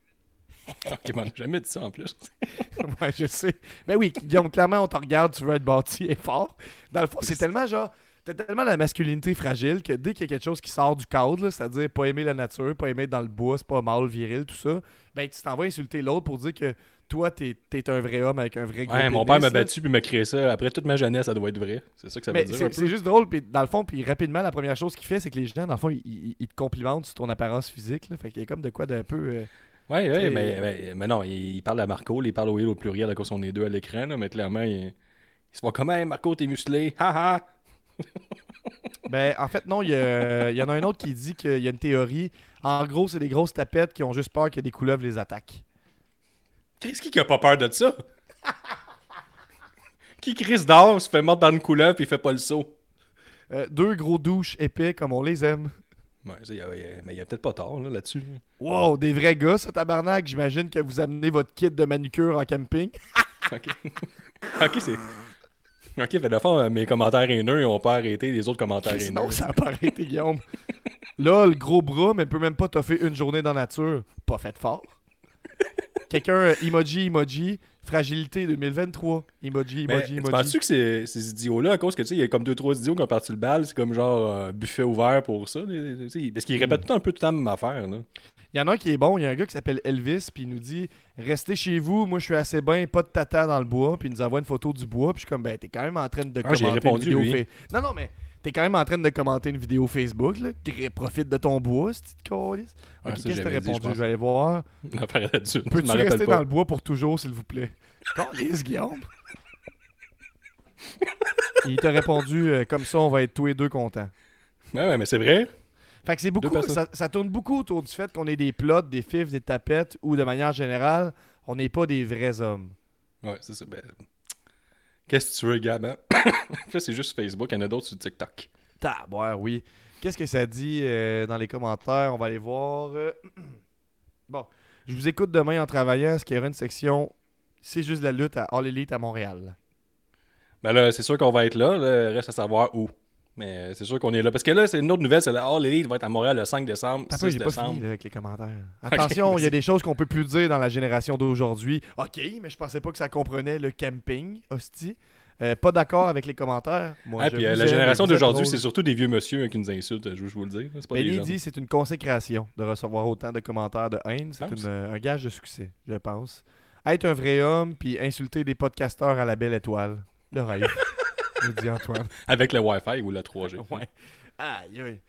Speaker 1: (laughs)
Speaker 2: Ok, j'ai jamais dit ça en plus. (laughs)
Speaker 1: ouais, je sais. Mais oui, Guillaume, clairement, on te regarde, tu veux être bâti et fort. Dans le fond, c'est tellement genre. T'as tellement la masculinité fragile que dès qu'il y a quelque chose qui sort du cadre, c'est-à-dire pas aimer la nature, pas aimer être dans le bois, c'est pas mâle, viril, tout ça, ben tu t'en vas insulter l'autre pour dire que toi, t'es es un vrai homme avec un vrai gros
Speaker 2: Ouais, mon père m'a battu puis m'a créé ça. Après toute ma jeunesse, ça doit être vrai. C'est ça que ça veut
Speaker 1: Mais
Speaker 2: dire.
Speaker 1: c'est juste drôle, puis dans le fond, puis rapidement, la première chose qu'il fait, c'est que les gens, dans le fond, ils, ils- ils te complimentent sur ton apparence physique. Là, fait qu'il y a comme de quoi d'un peu. euh,
Speaker 2: Ouais, mais, mais, mais non, il, il parle à Marco, il parle au il au pluriel à cause on est deux à l'écran, mais clairement, il, il se voit comme Hey, Marco, t'es musclé, haha! (laughs)
Speaker 1: Ben, en fait, non, il y, y en a un autre qui dit qu'il y a une théorie. En gros, c'est des grosses tapettes qui ont juste peur que des couleuvres les attaquent.
Speaker 2: Qu'est-ce qui a pas peur de ça? (laughs) qui crise d'or, se fait mordre dans une couleuvre il fait pas le saut?
Speaker 1: Euh, deux gros douches épais comme on les aime.
Speaker 2: Ouais, y a- il y a- mais il y a peut-être pas tort là, là-dessus.
Speaker 1: Wow, des vrais gars, ça tabarnak. J'imagine que vous amenez votre kit de manucure en camping. (laughs)
Speaker 2: ok. ok, c'est. Ok, fait de la fois, mes commentaires haineux, ils ont pas arrêté les autres commentaires haineux.
Speaker 1: Sinon, ça a pas arrêté, Guillaume. Là, le gros bras, mais peut même pas t'offrir une journée dans la nature. Pas fait fort. Quelqu'un, euh, emoji, emoji, fragilité 2023. Emoji,
Speaker 2: Mais
Speaker 1: emoji,
Speaker 2: tu
Speaker 1: emoji.
Speaker 2: penses-tu que ces, ces idiots-là, à cause que tu sais, il y a comme deux, trois idiots qui ont parti le bal, c'est comme genre euh, buffet ouvert pour ça. Parce qu'ils répètent tout un peu tout le temps la même affaire. Là.
Speaker 1: Il y en a un qui est bon, il y a un gars qui s'appelle Elvis, puis il nous dit Restez chez vous, moi je suis assez bien, pas de tata dans le bois, puis il nous envoie une photo du bois, puis je suis comme Ben, t'es quand même en train de
Speaker 2: Ah,
Speaker 1: commenter
Speaker 2: répondu,
Speaker 1: une vidéo. Non, non, mais t'es quand même en train de commenter une vidéo Facebook, là. Profite de ton bois, cette petite calice. Ok,
Speaker 2: ça,
Speaker 1: qu'est-ce que t'as répondu
Speaker 2: je
Speaker 1: vais aller voir. (laughs) Peux-tu rester dans le bois pour toujours, s'il vous plaît? Calice, Guillaume. (laughs) il t'a répondu euh, comme ça, on va être tous les deux contents.
Speaker 2: Ouais, ouais, mais c'est vrai.
Speaker 1: Fait que c'est beaucoup, ça, ça tourne beaucoup autour du fait qu'on est des plots, des fifs, des tapettes, ou de manière générale, on n'est pas des vrais hommes.
Speaker 2: Ouais, c'est ça. Ben... Qu'est-ce que tu veux, Gab? hein? (coughs) Ça, c'est juste Facebook. Il y en a d'autres sur TikTok.
Speaker 1: Tabouère, oui. Qu'est-ce que ça dit euh, dans les commentaires? On va aller voir. euh. (clears throat) Bon, je vous écoute demain en travaillant. Est-ce qu'il y aura une section C'est juste la lutte à All Elite à Montréal?
Speaker 2: Ben là, c'est sûr qu'on va être là. là. Reste à savoir où. Mais euh, c'est sûr qu'on est là. Parce que là, c'est une autre nouvelle, c'est la All Elite va être à Montréal le 5 décembre.
Speaker 1: Attends,
Speaker 2: 6
Speaker 1: j'ai pas
Speaker 2: décembre.
Speaker 1: fini là, avec les commentaires. (laughs) Attention, il y a des choses qu'on peut plus dire dans la génération d'aujourd'hui. OK, mais je pensais pas que ça comprenait le camping, hostie. Euh, pas d'accord avec les commentaires. Moi,
Speaker 2: Ah, puis euh,
Speaker 1: vous
Speaker 2: la génération
Speaker 1: vous
Speaker 2: d'aujourd'hui, c'est surtout des vieux monsieur euh, qui nous insultent, je veux je vous le. C'est pas
Speaker 1: Benny dit c'est une consécration de recevoir autant de commentaires de haine. C'est un gage de succès, je pense. Être un vrai homme puis insulter des podcasteurs à la belle étoile. Le rêve. (laughs) nous dit Antoine. (laughs)
Speaker 2: Avec le Wi-Fi ou le 3G. (laughs)
Speaker 1: Ouais. Aïe, aïe.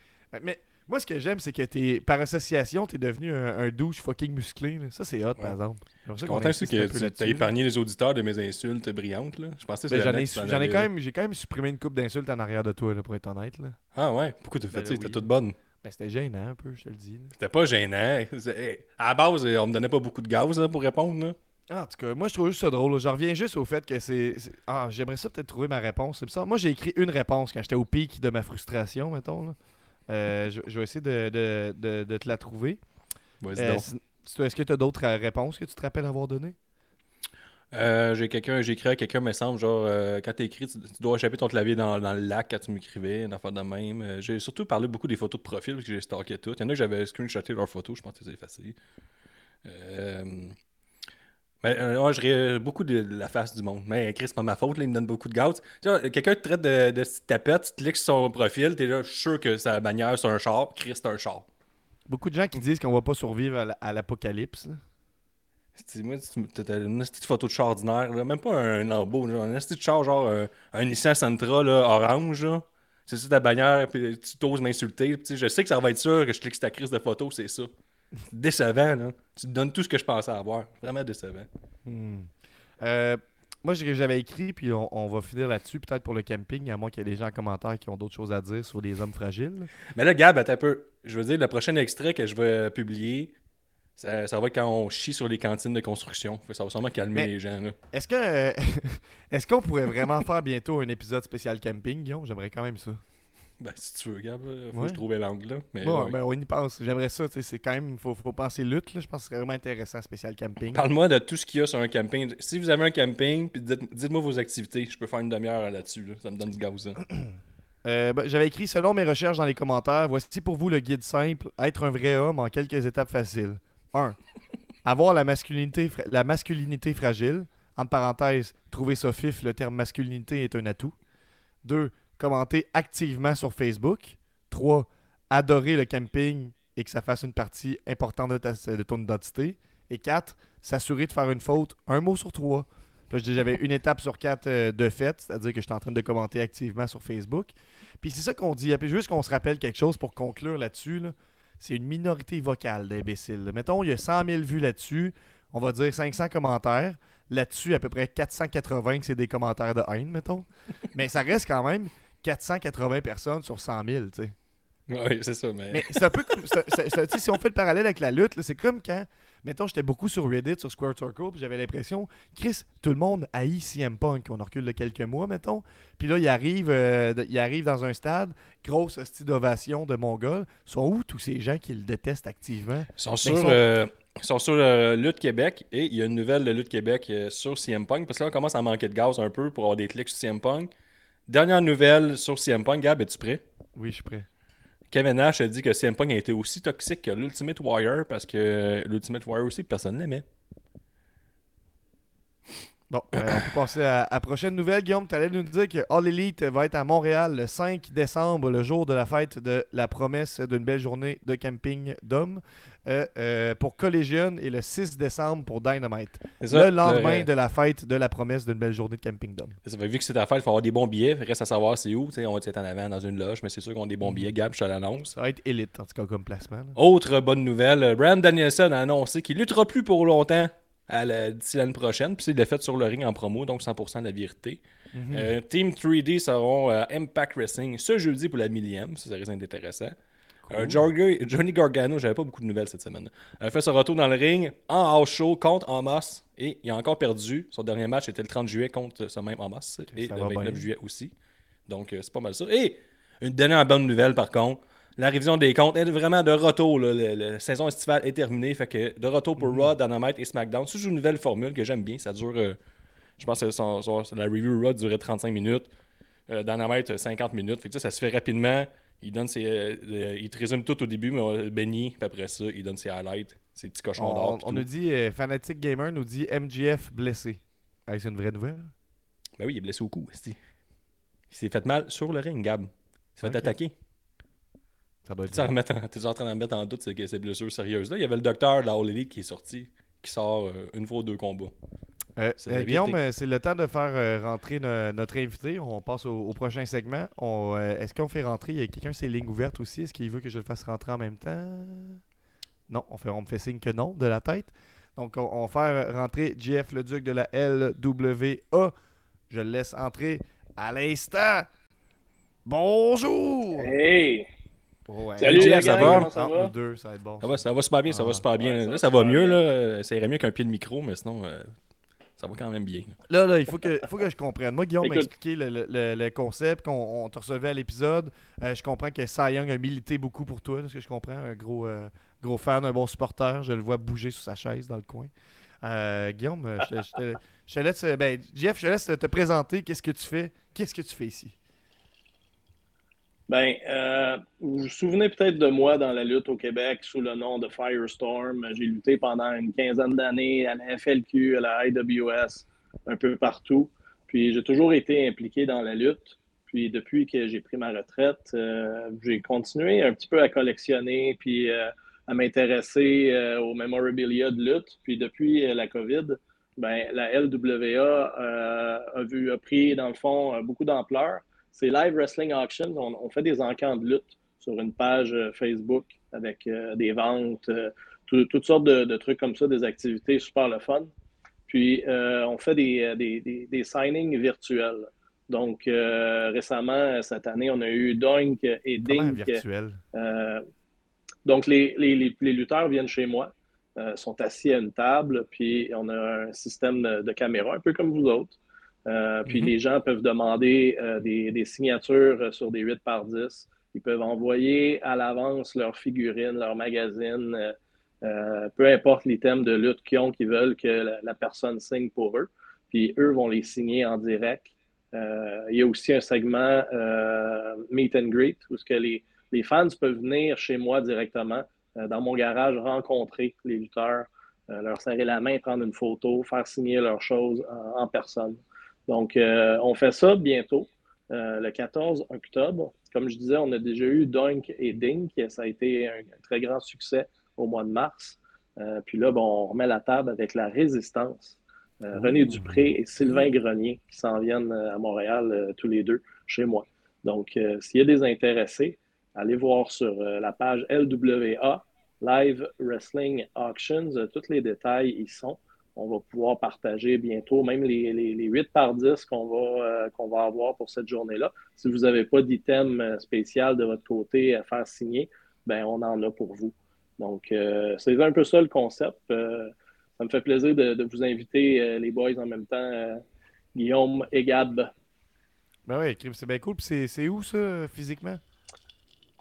Speaker 1: Mais moi, ce que j'aime, c'est que t'es, par association, t'es devenu un, un douche fucking musclé. là. Ça, c'est hot, par exemple.
Speaker 2: Je suis content que tu as épargné les auditeurs de mes insultes brillantes. Là. Je pensais que
Speaker 1: Ben, j'en ai, j'en quand même, j'ai quand même supprimé une coupe d'insultes en arrière de toi, là, pour être honnête. Là.
Speaker 2: Ah ouais? Pourquoi tu fais
Speaker 1: Ben
Speaker 2: ça? C'était toute bonne.
Speaker 1: Ben, c'était gênant un peu, je te le dis.
Speaker 2: C'était pas gênant. À la base, on me donnait pas beaucoup de gaz là, pour répondre. Là.
Speaker 1: Ah, En tout cas, moi, je trouve juste ça drôle. là. Je reviens juste au fait que c'est. Ah, j'aimerais ça peut-être trouver ma réponse. C'est ça. Moi, j'ai écrit une réponse quand j'étais au pic de ma frustration, mettons. là. Euh, je, je vais essayer de, de- de- de te la trouver.
Speaker 2: Vas-y
Speaker 1: Euh,
Speaker 2: donc.
Speaker 1: si- si- Est-ce que tu as d'autres euh, réponses que tu te rappelles avoir données?
Speaker 2: Euh, j'ai quelqu'un, j'ai écrit à quelqu'un, me semble, genre, euh, quand t'écris, tu, tu dois échapper ton clavier dans, dans le lac quand tu m'écrivais, une affaire de même. Euh, j'ai surtout parlé beaucoup des photos de profil parce que j'ai stalké tout. Il y en a que j'avais screenshoté leurs photos, je pense que c'est facile. Euh, mais euh, ouais, je beaucoup de, de la face du monde. Mais Chris, c'est pas ma faute, là, il me donne beaucoup de gaz. Quelqu'un te traite de, de petite tapette, tu cliques sur son profil, t'es là, je suis sûr que sa bannière, c'est un char. Chris, c'est un char.
Speaker 1: Beaucoup de gens qui disent qu'on va pas survivre à la- à l'apocalypse. là.
Speaker 2: C'est- Moi, t'as une petite photo de char ordinaire, là, même pas un Lambo, genre, un petit char, genre un, un Nissan Sentra là, orange. là. C'est ça ta bannière, puis tu t'oses m'insulter. Je sais que ça va être ça, que je clique sur ta crise de photo, c'est ça. (laughs) Décevant, là. Tu te donnes tout ce que je pensais avoir. Vraiment décevant.
Speaker 1: Hmm. Euh, moi, j'avais écrit, puis on, on va finir là-dessus, peut-être pour le camping, à moins qu'il y ait des gens en commentaire qui ont d'autres choses à dire sur les hommes fragiles.
Speaker 2: Mais là, Gab, attends un peu. Je veux dire, le prochain extrait que je vais publier, ça, ça va être quand on chie sur les cantines de construction. Ça va sûrement calmer
Speaker 1: Mais-
Speaker 2: les gens. Là.
Speaker 1: Est-ce que euh, (laughs) est-ce qu'on pourrait vraiment faire bientôt un épisode spécial camping, Guillaume? J'aimerais quand même ça.
Speaker 2: Ben, si tu veux, Gab, là, faut
Speaker 1: Ouais.
Speaker 2: que je trouve l'angle. là. Mais,
Speaker 1: Bon,
Speaker 2: ouais.
Speaker 1: ben, on y pense. J'aimerais ça. tu sais, C'est quand même, il faut, faut penser lutte. Là. Je pense que ce serait vraiment intéressant, spécial camping.
Speaker 2: Parle-moi de tout ce qu'il y a sur un camping. Si vous avez un camping, puis dites- dites-moi vos activités. Je peux faire une demi-heure là-dessus. là. Ça me donne du gaz. hein. (clears throat)
Speaker 1: Euh, ben, J'avais écrit, selon mes recherches dans les commentaires, voici pour vous le guide simple, être un vrai homme en quelques étapes faciles. 1. Avoir la masculinité, fra- la masculinité fragile. Entre parenthèses, trouver ça fif, le terme masculinité est un atout. 2. Commenter activement sur Facebook. 3. Adorer le camping et que ça fasse une partie importante de, ta- de ton identité. Et 4. S'assurer de faire une faute, un mot sur trois. Là, je j'avais une étape sur quatre euh, de fait, c'est-à-dire que j'étais en train de commenter activement sur Facebook. Puis c'est ça qu'on dit. Puis juste qu'on se rappelle quelque chose pour conclure là-dessus. là. C'est une minorité vocale d'imbéciles. Mettons, il y a 100 000 vues là-dessus. On va dire 500 commentaires. Là-dessus, à peu près 480 que c'est des commentaires de haine, mettons. Mais ça reste quand même 480 personnes sur 100 000, tu sais.
Speaker 2: Oui, c'est ça. Mais...
Speaker 1: C'est un peu comme. si on fait le parallèle avec la lutte, c'est comme quand. Mettons, j'étais beaucoup sur Reddit, sur Square Circle, puis j'avais l'impression, Chris, tout le monde haït CM Punk. On en recule de quelques mois, mettons. Puis là, il arrive, euh, il arrive dans un stade, grosse hostie d'ovation de Mongol. Sont où tous ces gens qui le détestent activement?
Speaker 2: Ils sont
Speaker 1: Mais
Speaker 2: sur,
Speaker 1: ils sont-
Speaker 2: euh, ils sont sur euh, Lutte Québec et il y a une nouvelle de Lutte Québec sur CM Punk parce que là, on commence à manquer de gaz un peu pour avoir des clics sur CM Punk. Dernière nouvelle sur CM Punk. Gab, es-tu prêt?
Speaker 1: Oui, je suis prêt.
Speaker 2: Kevin Nash a dit que CM Punk a été aussi toxique que l'Ultimate Warrior parce que l'Ultimate Warrior aussi, personne l'aimait.
Speaker 1: Bon, euh, on peut passer à la prochaine nouvelle. Guillaume, tu allais nous dire que All Elite va être à Montréal le 5 décembre, le jour de la fête de la promesse d'une belle journée de camping d'hommes, euh, euh, pour Collegian et le 6 décembre pour Dynamite.
Speaker 2: Ça.
Speaker 1: le lendemain
Speaker 2: Euh,
Speaker 1: de la fête de la promesse d'une belle journée de camping d'hommes.
Speaker 2: Ça fait, vu que c'est ta fête, il faut avoir des bons billets. Reste à savoir c'est où. On va être en avant dans une loge, mais c'est sûr qu'on a des bons billets. Gab, je te l'annonce.
Speaker 1: Ça va être élite, en tout cas, comme placement. là.
Speaker 2: Autre bonne nouvelle, euh, Brand Danielson a annoncé qu'il luttera plus pour longtemps à la- d'ici l'année prochaine. Puis c'est de fait sur le ring en promo, donc 100% de la vérité.
Speaker 1: Mhm.
Speaker 2: Euh, Team 3D seront à Impact Wrestling ce jeudi pour la millième. Ça, ça risque d'être intéressant. Euh, Johnny Gargano, j'avais pas beaucoup de nouvelles cette semaine, a fait son retour dans le ring en house show contre Amos et il a encore perdu. Son dernier match était le 30 juillet contre ce même Amos et le
Speaker 1: va
Speaker 2: 29
Speaker 1: bien.
Speaker 2: juillet aussi. Donc euh, c'est pas mal ça. Et une dernière bonne nouvelle par contre, la révision des comptes est vraiment de retour. là. Le- La saison estivale est terminée. Fait que de retour pour Raw, Dynamite et SmackDown. C'est une nouvelle formule que j'aime bien. Ça dure, euh, je pense que son- son- la review Raw durait 35 minutes. euh, Dynamite euh, 50 minutes. Fait que, ça se fait rapidement. Il, donne ses, euh, il te résume tout au début, mais euh, Benny, puis après ça, il donne ses highlights, ses petits cochons d'or.
Speaker 1: On, nous dit, euh, Fanatic Gamer nous dit MGF blessé. Hey, c'est une vraie nouvelle?
Speaker 2: Ben oui, il est blessé au cou. Il s'est fait mal sur le ring, Gab. Il s'est fait attaquer.
Speaker 1: Ça doit être
Speaker 2: T'es en, en- train de mettre en doute ces, ces blessures sérieuses. Là, il y avait le docteur de la All Elite qui est sorti, qui sort euh, une fois ou deux combats.
Speaker 1: Euh,
Speaker 2: C'est
Speaker 1: euh,
Speaker 2: la
Speaker 1: Guillaume, euh, c'est le temps de faire euh, rentrer no- notre invité. On passe au, au prochain segment. Euh, Est-ce qu'on fait rentrer Il y a quelqu'un ses lignes ouvertes aussi? Est-ce qu'il veut que je le fasse rentrer en même temps? Non, on, fait, on me fait signe que non de la tête. Donc, on, on va faire rentrer JF le Duc de la LWA. Je le laisse entrer à l'instant. Bonjour
Speaker 5: Hey!
Speaker 1: Ouais.
Speaker 5: Salut
Speaker 2: Jeff, ça va?
Speaker 5: comment ça va?
Speaker 1: deux, ça va être bon.
Speaker 2: Ça va, ça va super bien, ça va
Speaker 1: Ah,
Speaker 2: super bien.
Speaker 5: ça
Speaker 2: là,
Speaker 5: va
Speaker 2: ça va
Speaker 5: super
Speaker 2: mieux,
Speaker 5: bien.
Speaker 2: là. Ça irait mieux qu'un pied de micro, mais sinon, euh, ça va quand même bien.
Speaker 1: Là, là, il faut que, faut que je comprenne. Moi, Guillaume m'a expliqué le, le- le- concept qu'on on te recevait à l'épisode. Euh, je comprends que Cy Young a milité beaucoup pour toi, de ce que je comprends. Un gros, euh, gros fan, un bon supporter. Je le vois bouger sous sa chaise dans le coin. Euh, Guillaume, je te, je te- je te laisse. Ben, Jeff, je te laisse te présenter. Qu'est-ce que tu fais? Qu'est-ce que tu fais ici?
Speaker 5: Ben, euh, vous vous souvenez peut-être de moi dans la lutte au Québec sous le nom de Firestorm. J'ai lutté pendant une quinzaine d'années à la FLQ, à la IWS, un peu partout. Puis j'ai toujours été impliqué dans la lutte. Puis depuis que j'ai pris ma retraite, euh, j'ai continué un petit peu à collectionner puis euh, à m'intéresser euh, au memorabilia de lutte. Puis depuis la COVID, ben, la LWA a, vu, a pris, dans le fond, beaucoup d'ampleur. C'est Live Wrestling Auctions. On, on fait des encans de lutte sur une page euh, Facebook avec euh, des ventes, euh, tout- toutes sortes de, de trucs comme ça, des activités super le fun. Puis, on fait des, des, des, des signings virtuels. Donc, euh, récemment, cette année, on a eu Doink et Dink.
Speaker 1: virtuel?
Speaker 5: Euh, donc, les, les, les, les lutteurs viennent chez moi, euh, sont assis à une table, puis on a un système de, de caméra, un peu comme vous autres. Euh, puis
Speaker 1: Mhm.
Speaker 5: les gens peuvent demander euh, des, des signatures euh, sur des 8 par 10. Ils peuvent envoyer à l'avance leurs figurines, leurs magazines, euh, peu importe les thèmes de lutte qu'ils ont, qu'ils veulent que la, la personne signe pour eux. Puis eux vont les signer en direct. Il y a aussi un segment Meet and Greet où ce que les, les fans peuvent venir chez moi directement dans mon garage, rencontrer les lutteurs, leur serrer la main, prendre une photo, faire signer leurs choses en, en personne. Donc, euh, on fait ça bientôt, euh, le 14 octobre. Comme je disais, on a déjà eu Dunk et Dink. Ça a été un, très grand succès au mois de mars. Euh, puis là, bon, on remet la table avec la résistance. Euh, René Dupré et Sylvain Grenier qui s'en viennent à Montréal tous les deux chez moi. Donc, s'il y a des intéressés, allez voir sur la page LWA, Live Wrestling Auctions. Tous les détails y sont. On va pouvoir partager bientôt même les, les, les 8 par 10 qu'on va, euh, qu'on va avoir pour cette journée-là. Si vous n'avez pas d'item euh, spécial de votre côté à faire signer, ben on en a pour vous. Donc, euh, c'est un peu ça le concept. Ça me fait plaisir de, vous inviter, les boys, en même temps, Guillaume et Gab.
Speaker 1: Ben oui, c'est bien cool. C'est où ça, physiquement?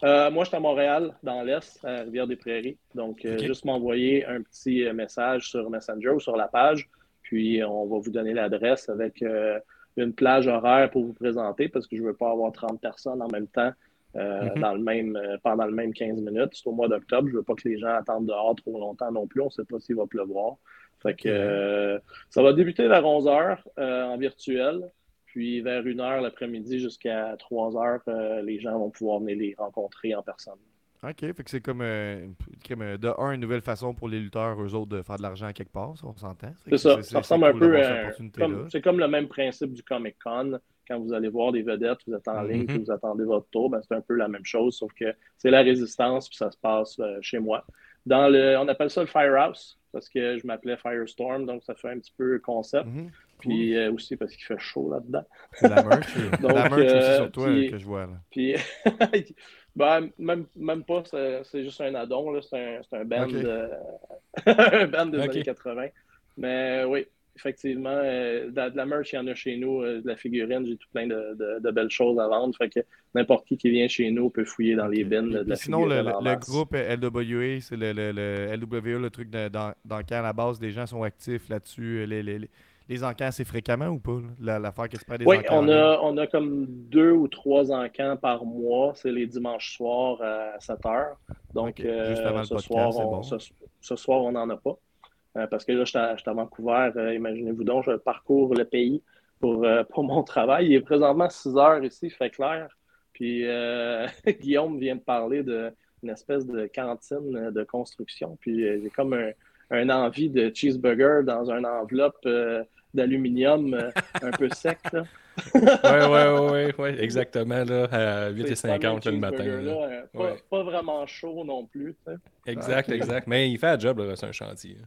Speaker 5: Euh, moi, je suis à Montréal, dans l'Est, à Rivière-des-Prairies. Donc, euh, juste m'envoyer un petit euh, message sur Messenger ou sur la page. Puis, on va vous donner l'adresse avec euh, une plage horaire pour vous présenter parce que je ne veux pas avoir 30 personnes en même temps
Speaker 2: Mhm.
Speaker 5: dans le même, pendant le même 15 minutes. C'est au mois d'octobre. Je ne veux pas que les gens attendent dehors trop longtemps non plus. On ne sait pas s'il va pleuvoir. Fait que, ça va débuter vers 11 h en virtuel. Puis vers 1 h l'après-midi jusqu'à 3 h, euh, les gens vont pouvoir venir les rencontrer en personne.
Speaker 1: Ok, fait que c'est comme euh, euh, de un, une nouvelle façon pour les lutteurs, eux autres, de faire de l'argent quelque part, on s'entend.
Speaker 5: C'est ça. Ça ressemble un
Speaker 1: cool
Speaker 5: peu à. comme- C'est comme le même principe du Comic Con. Quand vous allez voir des vedettes, vous êtes en ligne,
Speaker 2: Mhm.
Speaker 5: puis vous attendez votre tour, ben, c'est un peu la même chose, sauf que c'est la résistance, puis ça se passe euh, chez moi. Dans le, on appelle ça le Firehouse, parce que je m'appelais Firestorm, donc ça fait un petit peu concept.
Speaker 1: Mhm.
Speaker 5: Puis euh, aussi parce qu'il fait chaud là-dedans.
Speaker 1: C'est la merch, (laughs)
Speaker 5: Donc,
Speaker 1: la merch aussi
Speaker 5: euh,
Speaker 1: sur toi
Speaker 5: puis-
Speaker 1: que je vois. Là.
Speaker 5: Puis, (laughs) ben, même, même pas, c'est juste un addon, c'est un, un band, (laughs) un band des années 80. Mais oui, effectivement, euh, de, de la merch, il y en a chez nous, euh, de la figurine, j'ai tout plein de, de- de belles choses à vendre. Fait que n'importe qui qui vient chez nous peut fouiller dans les bins de, la
Speaker 1: sinon, le, groupe LWA, c'est le, le, le LWA, le truc dans, dans lequel à la base, les gens sont actifs là-dessus. Les, les, les- les encans assez fréquemment ou pas? L'affaire qui se prend des
Speaker 5: Oui,
Speaker 1: encans.
Speaker 5: on a, on a comme deux ou trois encans par mois. C'est les dimanches soirs à 7 heures. Donc,
Speaker 1: Ok,
Speaker 5: euh,
Speaker 1: juste avant le
Speaker 5: ce,
Speaker 1: podcast,
Speaker 5: soir, on,
Speaker 1: bon.
Speaker 5: ce, ce soir, on n'en a pas. Euh, parce que là, à, j'étais à Vancouver. euh, Imaginez-vous donc, je parcours le pays pour, euh, pour mon travail. Il est présentement 6 heures ici, il fait clair. Puis (laughs) Guillaume vient de parler d'une espèce de cantine de construction. Puis j'ai comme un, un envie de cheeseburger dans une enveloppe d'aluminium euh, un peu sec. Là. (laughs)
Speaker 2: Ouais, (laughs) ouais, ouais, ouais, exactement, là, à
Speaker 5: C'est ce
Speaker 2: 8h50
Speaker 5: fameux
Speaker 2: le matin. là.
Speaker 5: euh, pas,
Speaker 2: Ouais.
Speaker 5: pas vraiment chaud non plus.
Speaker 2: Exact, exact. Mais il fait un job, c'est un chantier.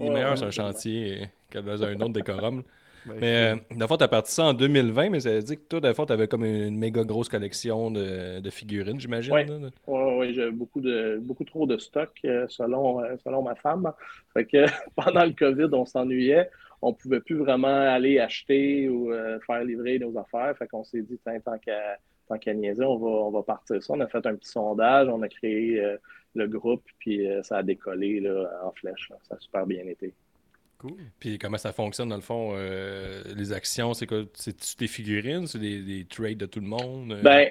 Speaker 2: Il est meilleur sur un chantier que dans un autre décorum. (laughs)
Speaker 1: Ben,
Speaker 2: Mais euh, fond, tu as parti ça en 2020, mais ça veut dire que toi, fond, tu avais comme une méga grosse collection de, de figurines, j'imagine.
Speaker 5: Ouais.
Speaker 2: là.
Speaker 5: Ouais, ouais, j'ai beaucoup de beaucoup trop de stock euh, selon, euh, selon ma femme. Fait que (laughs) pendant le COVID, on s'ennuyait. On pouvait plus vraiment aller acheter ou euh, faire livrer nos affaires. Fait qu'on s'est dit, Tiens, tant qu'à tant qu'à niaiser, on va, on va partir ça. On a fait un petit sondage, on a créé euh, le groupe, puis euh, ça a décollé là, en flèche. là. Ça a super bien été.
Speaker 1: cool.
Speaker 2: Puis comment ça fonctionne, dans le fond, euh, les actions, c'est quoi? C'est-tu des figurines? C'est des, des trades de tout le monde? Euh,
Speaker 5: Ben,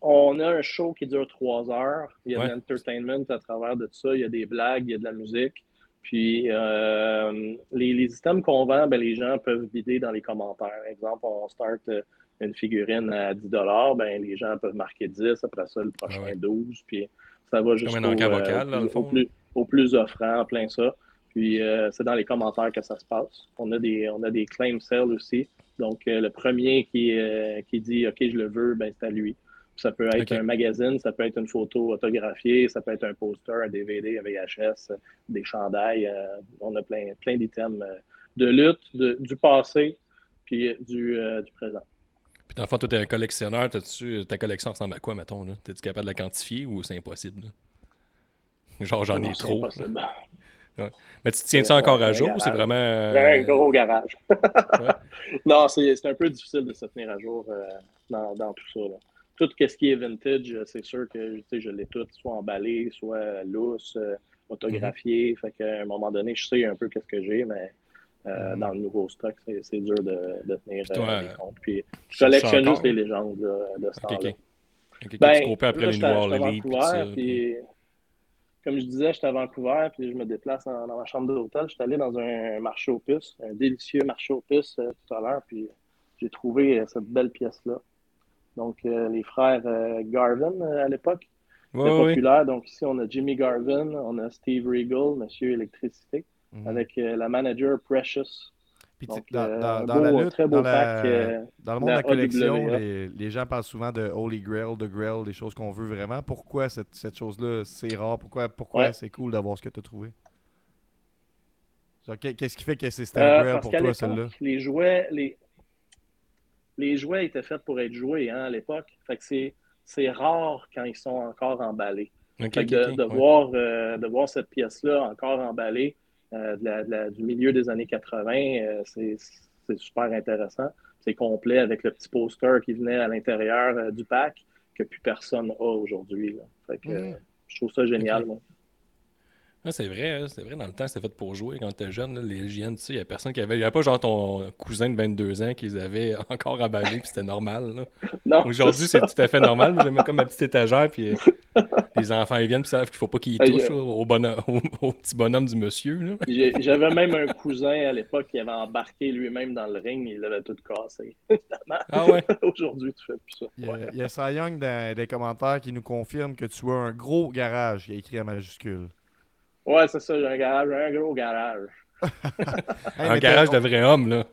Speaker 5: on a un show qui dure trois heures. Il y a
Speaker 2: Ouais.
Speaker 5: de l'entertainment à travers de tout ça. Il y a des blagues, il y a de la musique. Puis euh, les, les items qu'on vend, ben, les gens peuvent vider dans les commentaires. Exemple, on start euh, une figurine à 10 ben, les gens peuvent marquer 10, après ça, le prochain
Speaker 2: Ah ouais.
Speaker 5: 12. Puis ça va jusqu'au euh, au plus- au plus, au plus offrant, en plein ça. Puis euh, c'est dans les commentaires que ça se passe. On a des, on a des claim sales aussi. Donc, euh, le premier qui, qui dit OK, je le veux, ben, c'est à lui. Puis Ça peut être un magazine, ça peut être une photo autographiée, ça peut être un poster, un DVD, un VHS, des chandails. on a plein, plein d'items de lutte, de- du passé, puis du, du présent.
Speaker 2: Puis dans le fond, toi, t'es un collectionneur. T'as-tu, ta collection ressemble à quoi, mettons? Là? T'es-tu capable de la quantifier ou c'est impossible? là? Genre, j'en ai trop. (laughs) Mais tu tiens ça encore à jour ou c'est vraiment.
Speaker 5: Un gros garage. (laughs) (laughs) non, c'est c'est un peu difficile de se tenir à jour euh, dans, dans tout ça. là. Tout ce qui est vintage, c'est sûr que tu sais, je l'ai tout, soit emballé, soit lousse, euh, autographié. Fait qu'à un moment donné, je sais un peu qu'est-ce que j'ai, mais euh, dans le nouveau stock, c'est dur de, de tenir
Speaker 2: toi,
Speaker 5: euh, les comptes. Puis je collectionne juste les légendes là, de ce
Speaker 2: Ok,
Speaker 5: temps-là.
Speaker 2: ok. Ok, ok,
Speaker 5: Ben,
Speaker 2: tu après
Speaker 5: là,
Speaker 2: les noirs, les livres, puis
Speaker 5: comme je disais, j'étais à Vancouver, puis je me déplace dans, dans ma chambre d'hôtel. J'étais allé dans un marché aux puces, un délicieux marché aux puces euh, tout à l'heure, puis j'ai trouvé euh, cette belle pièce-là. Donc, les frères Garvin à l'époque,
Speaker 2: ouais, ouais.
Speaker 5: populaire. Donc, ici, on a Jimmy Garvin, on a Steve Regal, Monsieur Électricité,
Speaker 1: Mhm.
Speaker 5: avec euh, la manager Precious.
Speaker 1: Puis
Speaker 5: Donc,
Speaker 1: dans,
Speaker 5: euh,
Speaker 1: dans-
Speaker 5: un
Speaker 1: dans
Speaker 5: beau-
Speaker 1: la lutte,
Speaker 5: très beau
Speaker 1: dans, la-
Speaker 5: pack, euh,
Speaker 1: dans le monde de
Speaker 5: la
Speaker 1: la collection, les, les gens parlent souvent de Holy Grail, de Grail, des choses qu'on veut vraiment. Pourquoi cette, cette chose-là, c'est rare? Pourquoi, pourquoi
Speaker 5: Ouais.
Speaker 1: c'est cool d'avoir ce que tu as trouvé? Qu'est-ce qui fait que c'est
Speaker 5: Euh,
Speaker 1: un Grail pour toi, celle-là?
Speaker 5: Les jouets, les... les jouets étaient faits pour être joués hein, à l'époque. Fait que c'est, rare quand ils sont encore emballés. Fait de,
Speaker 2: ok,
Speaker 5: de
Speaker 2: ouais.
Speaker 5: voir, euh, de voir cette pièce-là encore emballée euh, de la- de la- du milieu des années 80, euh, c'est, super intéressant. C'est complet avec le petit poster qui venait à l'intérieur euh, du pack que plus personne a aujourd'hui. là. Fait que, euh, je trouve ça génial. Moi.
Speaker 2: Ah, c'est vrai, hein, c'est vrai, dans le temps, c'était fait pour jouer quand t'étais jeune. là, les JN, tu sais, il n'y a personne qui avait. Il n'y avait pas genre ton cousin de 22 ans qui les avait (laughs) encore emballés, puis c'était normal. là.
Speaker 5: Non,
Speaker 2: Aujourd'hui, c'est tout à fait normal. J'ai mis comme ma petite étagère, puis euh, les enfants ils viennent, puis savent qu'il faut pas qu'ils touchent
Speaker 5: euh,
Speaker 2: là, au, bonhomme- (laughs) au, au petit bonhomme du monsieur. (laughs)
Speaker 5: J'avais même un cousin à l'époque qui avait embarqué lui-même dans le ring, il l'avait tout cassé. (laughs)
Speaker 2: Ah ouais?
Speaker 5: Aujourd'hui, tu fais plus ça.
Speaker 1: Il y a,
Speaker 5: Ouais.
Speaker 1: il y a Cy Young dans les commentaires qui nous confirme que tu as un gros garage, il a écrit en majuscule.
Speaker 5: Ouais, c'est ça, j'ai un garage, un gros garage.
Speaker 1: Hey,
Speaker 2: un garage de vrai homme, là.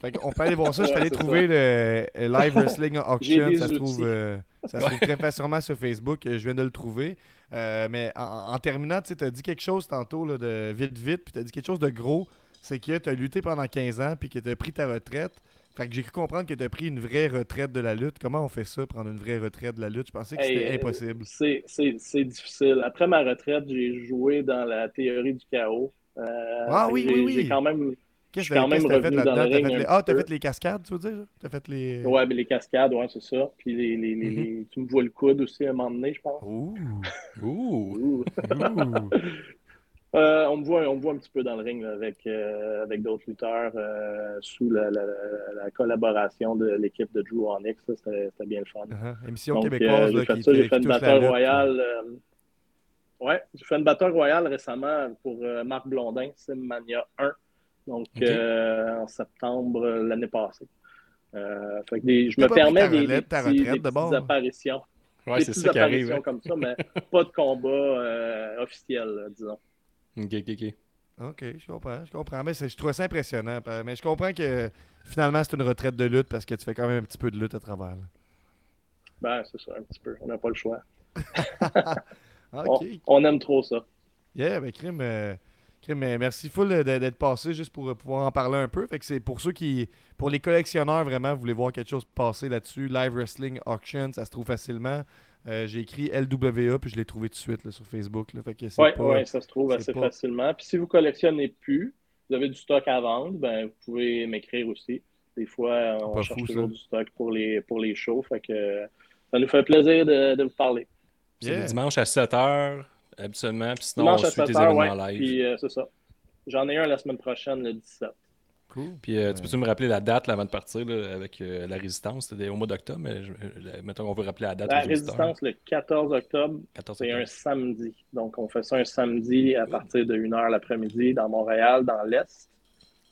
Speaker 1: Fait qu'on peut aller voir ça. Je suis allé trouver le euh, Live Wrestling Auction.
Speaker 5: des
Speaker 1: Ça se trouve, euh, ça se trouve très facilement sur Facebook. Je viens de le trouver. Euh, mais en, en terminant, tu as dit quelque chose tantôt là, de vite, vite. Puis tu as dit quelque chose de gros. C'est que tu as lutté pendant 15 ans puis que tu as pris ta retraite. Fait que j'ai cru comprendre que tu as pris une vraie retraite de la lutte. Comment on fait ça, prendre une vraie retraite de la lutte? Je pensais que
Speaker 5: Hey,
Speaker 1: c'était
Speaker 5: euh,
Speaker 1: impossible.
Speaker 5: C'est difficile. Après ma retraite, j'ai joué dans la théorie du chaos. Euh,
Speaker 1: Ah oui, oui, oui.
Speaker 5: J'ai quand même.
Speaker 1: Qu'est-ce que
Speaker 5: quand
Speaker 1: qu'est-ce que
Speaker 5: même
Speaker 1: t'as fait là-dedans? Ah, t'as
Speaker 5: peu.
Speaker 1: fait les cascades, tu veux dire? T'as fait les.
Speaker 5: Ouais, mais les cascades, ouais, c'est ça. Puis les, les, les,
Speaker 1: Mhm.
Speaker 5: les- tu me vois le coude aussi à un moment donné, je pense.
Speaker 1: Ouh! (laughs)
Speaker 2: Ouh.
Speaker 5: Euh, on, me voit, on me voit un petit peu dans le ring là, avec, euh, avec d'autres lutteurs euh, sous la, la- la- la collaboration de l'équipe de Drew Onyx. C'était bien le fun.
Speaker 1: Uh-huh. Émission
Speaker 5: Donc,
Speaker 1: québécoise
Speaker 5: j'ai fait ça, j'ai fait une
Speaker 1: lutte.
Speaker 5: royale. ouais, j'ai fait une battle royale récemment pour Marc Blondin, Simmania 1. Donc, euh, en septembre euh, l'année passée. Euh, fait que des- je me permets des,
Speaker 1: relève,
Speaker 5: des
Speaker 1: ta
Speaker 5: petits-
Speaker 1: retraite
Speaker 5: des
Speaker 1: d'abord?
Speaker 5: petites apparitions.
Speaker 2: Ouais,
Speaker 5: des
Speaker 2: c'est
Speaker 5: petites
Speaker 2: ça qui arrive.
Speaker 5: apparitions
Speaker 2: hein.
Speaker 5: comme ça, mais (laughs) pas de combat euh, officiel, disons.
Speaker 2: Ok, ok, ok.
Speaker 1: Ok, je comprends, je comprends. Mais c'est- je trouve ça impressionnant. Mais je comprends que finalement, c'est une retraite de lutte parce que tu fais quand même un petit peu de lutte à travers. là.
Speaker 5: Ben, c'est ça, un petit peu. On n'a pas le choix. (laughs) (laughs) On, on aime trop ça.
Speaker 1: Yeah, ben crime, euh, euh, merci full d'être passé juste pour euh, pouvoir en parler un peu. Fait que c'est pour ceux qui, pour les collectionneurs vraiment, vous voulez voir quelque chose passer là-dessus, Live Wrestling Auction, ça se trouve facilement. Euh, J'ai écrit LWA puis je l'ai trouvé tout de suite là, sur Facebook. Là, fait que c'est
Speaker 5: Oui,
Speaker 1: pas-
Speaker 5: ouais, ça se trouve assez
Speaker 1: pas-
Speaker 5: facilement. Puis si vous collectionnez plus, vous avez du stock à vendre, ben, vous pouvez m'écrire aussi. Des fois, on cherche
Speaker 1: fou,
Speaker 5: toujours
Speaker 1: ça.
Speaker 5: du stock pour les, pour les shows. Fait que euh, ça nous fait plaisir de, de vous parler.
Speaker 2: C'est le dimanche à 7h, habituellement. Puis sinon,
Speaker 5: Dimanche
Speaker 2: on suit tes
Speaker 5: 7 heures,
Speaker 2: événements
Speaker 5: ouais.
Speaker 2: live.
Speaker 5: Puis euh, c'est ça. J'en ai un la semaine prochaine, le 17.
Speaker 1: Cool.
Speaker 2: Puis euh, tu peux-tu me rappeler la date là, avant de partir là, avec euh, la résistance? C'était au mois d'octobre, mais je, je- mettons qu'on veut rappeler la date
Speaker 5: La résistance, le 14 octobre,
Speaker 2: 14
Speaker 5: c'est
Speaker 2: octobre.
Speaker 5: un samedi. Donc, on fait ça un samedi à partir de 1h l'après-midi dans Montréal, dans l'Est.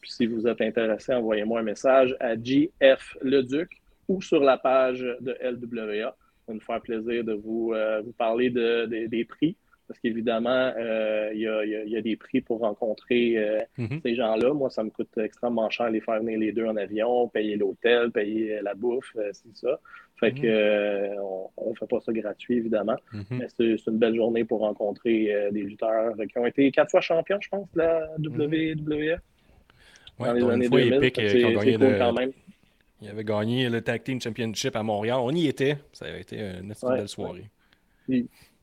Speaker 5: Puis, si vous êtes intéressé, envoyez-moi un message à JF Leduc ou sur la page de LWA. Ça va nous faire plaisir de vous, euh, vous parler de, de- des prix. Parce qu'évidemment, euh, il y, a, il y a- il y a des prix pour rencontrer euh,
Speaker 2: Mhm.
Speaker 5: ces gens-là. Moi, ça me coûte extrêmement cher les faire venir les deux en avion, payer l'hôtel, payer la bouffe, euh, c'est ça. Fait que euh, on ne fait pas ça gratuit, évidemment.
Speaker 2: Mhm.
Speaker 5: Mais c'est une belle journée pour rencontrer euh, des lutteurs qui ont été quatre fois champions, je pense, de la WWE.
Speaker 2: Ouais,
Speaker 5: dans les années
Speaker 2: une fois
Speaker 5: 2000.
Speaker 2: Epic
Speaker 5: Fait que
Speaker 2: euh, qui ont
Speaker 5: C'est
Speaker 2: gagné
Speaker 5: c'est cool
Speaker 2: le-
Speaker 5: quand même.
Speaker 2: Il avait gagné le Tag Team Championship à Montréal. On y était. Ça a été une, une
Speaker 5: Ouais.
Speaker 2: belle soirée.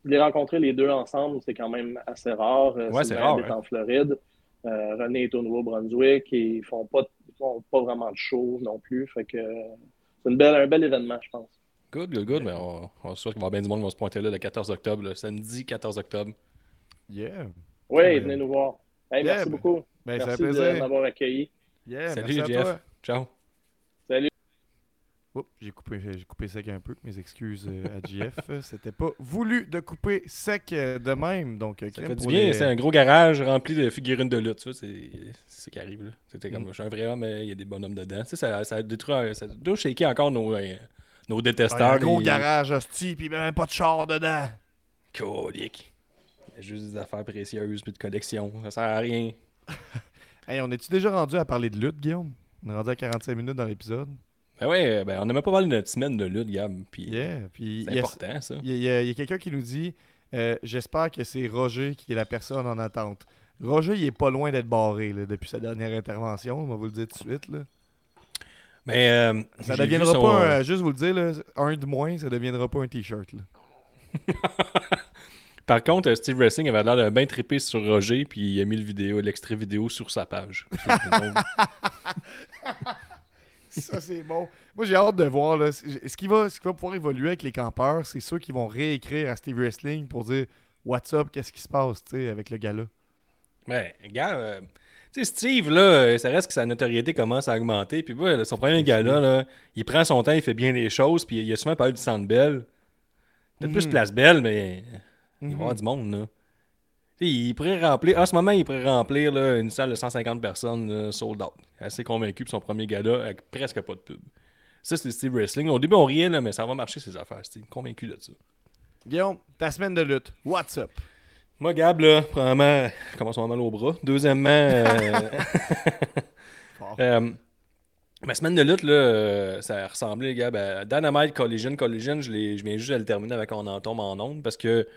Speaker 5: Les rencontrer les deux ensemble, c'est quand même assez rare. Euh,
Speaker 2: Ouais, c'est rare,
Speaker 5: habite
Speaker 2: hein.
Speaker 5: en Floride. Euh, René est au Nouveau-Brunswick et ils font pas, ils font pas vraiment de show non plus. Fait que c'est une belle, un bel événement, je pense.
Speaker 2: Good, good, good. Mais on, on est sûr qu'il va y avoir bien du monde qui va se pointer là le 14 octobre, le samedi 14 octobre.
Speaker 1: Yeah.
Speaker 5: Oui,
Speaker 1: Ouais.
Speaker 5: venez nous voir. Hey,
Speaker 1: Yeah,
Speaker 5: merci
Speaker 1: ben-
Speaker 5: beaucoup.
Speaker 1: Ben,
Speaker 5: merci de m'avoir accueilli.
Speaker 1: Yeah,
Speaker 2: Salut,
Speaker 1: merci à
Speaker 2: Jeff.
Speaker 1: toi.
Speaker 2: Ciao.
Speaker 1: Oups, j'ai coupé, j'ai coupé sec un peu. Mes excuses euh, à JF. (laughs) C'était pas voulu de couper sec euh, de même. Donc, euh,
Speaker 2: Ça fait du bien.
Speaker 1: les-
Speaker 2: C'est un gros garage rempli de figurines de lutte. C'est ce qui arrive. là. C'était comme, je suis un vrai homme, mais il y a des bonhommes dedans. Ça, ça détruit, ça doit shaker encore nos, euh, nos
Speaker 1: Ah,
Speaker 2: détesteurs.
Speaker 1: un gros
Speaker 2: les-
Speaker 1: garage hostie, puis même pas de char dedans.
Speaker 2: Colique. Il y a juste des affaires précieuses puis de collection. Ça sert à rien. (laughs)
Speaker 1: Hey, on est-tu déjà rendu à parler de lutte, Guillaume? On est rendu à 45 minutes dans l'épisode.
Speaker 2: Ben ouais, ben on n'a même pas parlé de notre semaine de lutte, Gab. Puis
Speaker 1: Yeah. Puis
Speaker 2: c'est
Speaker 1: a,
Speaker 2: important, ça.
Speaker 1: il y a- a- quelqu'un qui nous dit euh, J'espère que c'est Roger qui est la personne en attente. Roger, il est pas loin d'être barré là, depuis sa dernière intervention. On va vous le dire tout de suite. Là.
Speaker 2: Mais euh,
Speaker 1: Ça deviendra
Speaker 2: son-
Speaker 1: pas, un- juste vous le dire, là, un de moins, ça deviendra pas un t-shirt. (laughs)
Speaker 2: Par contre, euh, Steve Wrestling avait l'air de bien triper sur Roger, puis il a mis le vidéo, l'extrait vidéo sur sa page. (laughs) (laughs) (laughs)
Speaker 1: Ça, c'est bon. Moi, j'ai hâte de voir. Là, ce, qui va, ce qui va pouvoir évoluer avec les campeurs, c'est ceux qui vont réécrire à Steve Wrestling pour dire What's up, qu'est-ce qui se passe avec le gars-là?
Speaker 2: Mais, gars, euh, tu sais, Steve, là, euh, ça reste que sa notoriété commence à augmenter. Puis, ouais, son premier gars-là, là, il prend son temps, il fait bien les choses. Puis, il a souvent parlé du centre belle. Peut-être plus
Speaker 1: Mhm.
Speaker 2: place belle, mais il va y avoir du monde, là. Il pourrait remplir, en ce moment, il pourrait remplir là, une salle de 150 personnes là, sold out. Assez convaincu pour son premier gars-là, avec presque pas de pub. Ça, c'est Steve Wrestling. Au début, on riait, là, mais ça va marcher, ces affaires, Steve. Convaincu de ça.
Speaker 1: Guillaume, ta semaine de lutte, what's up?
Speaker 2: Moi, Gab, là, premièrement, je commence à avoir mal au bras. Deuxièmement, euh, (laughs) euh, ma semaine de lutte, là, euh, ça ressemblait, Gab, à Dynamite Collision. Collision, je, je viens juste de le terminer avec On en tombe en ondes parce que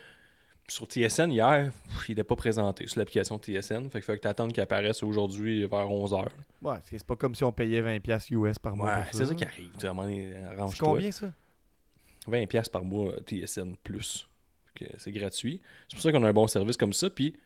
Speaker 2: sur TSN, hier, il n'était pas présenté sur l'application TSN. Fait qu'il faut que tu attendes qu'il apparaisse aujourd'hui vers 11h.
Speaker 1: Ouais, c'est pas comme si on payait 20$ US par mois.
Speaker 2: Ouais, c'est ça qui arrive. Tu donné,
Speaker 1: C'est combien ça?
Speaker 2: 20$ par mois euh, TSN plus. C'est gratuit. C'est pour ça qu'on a un bon service comme ça. Puis,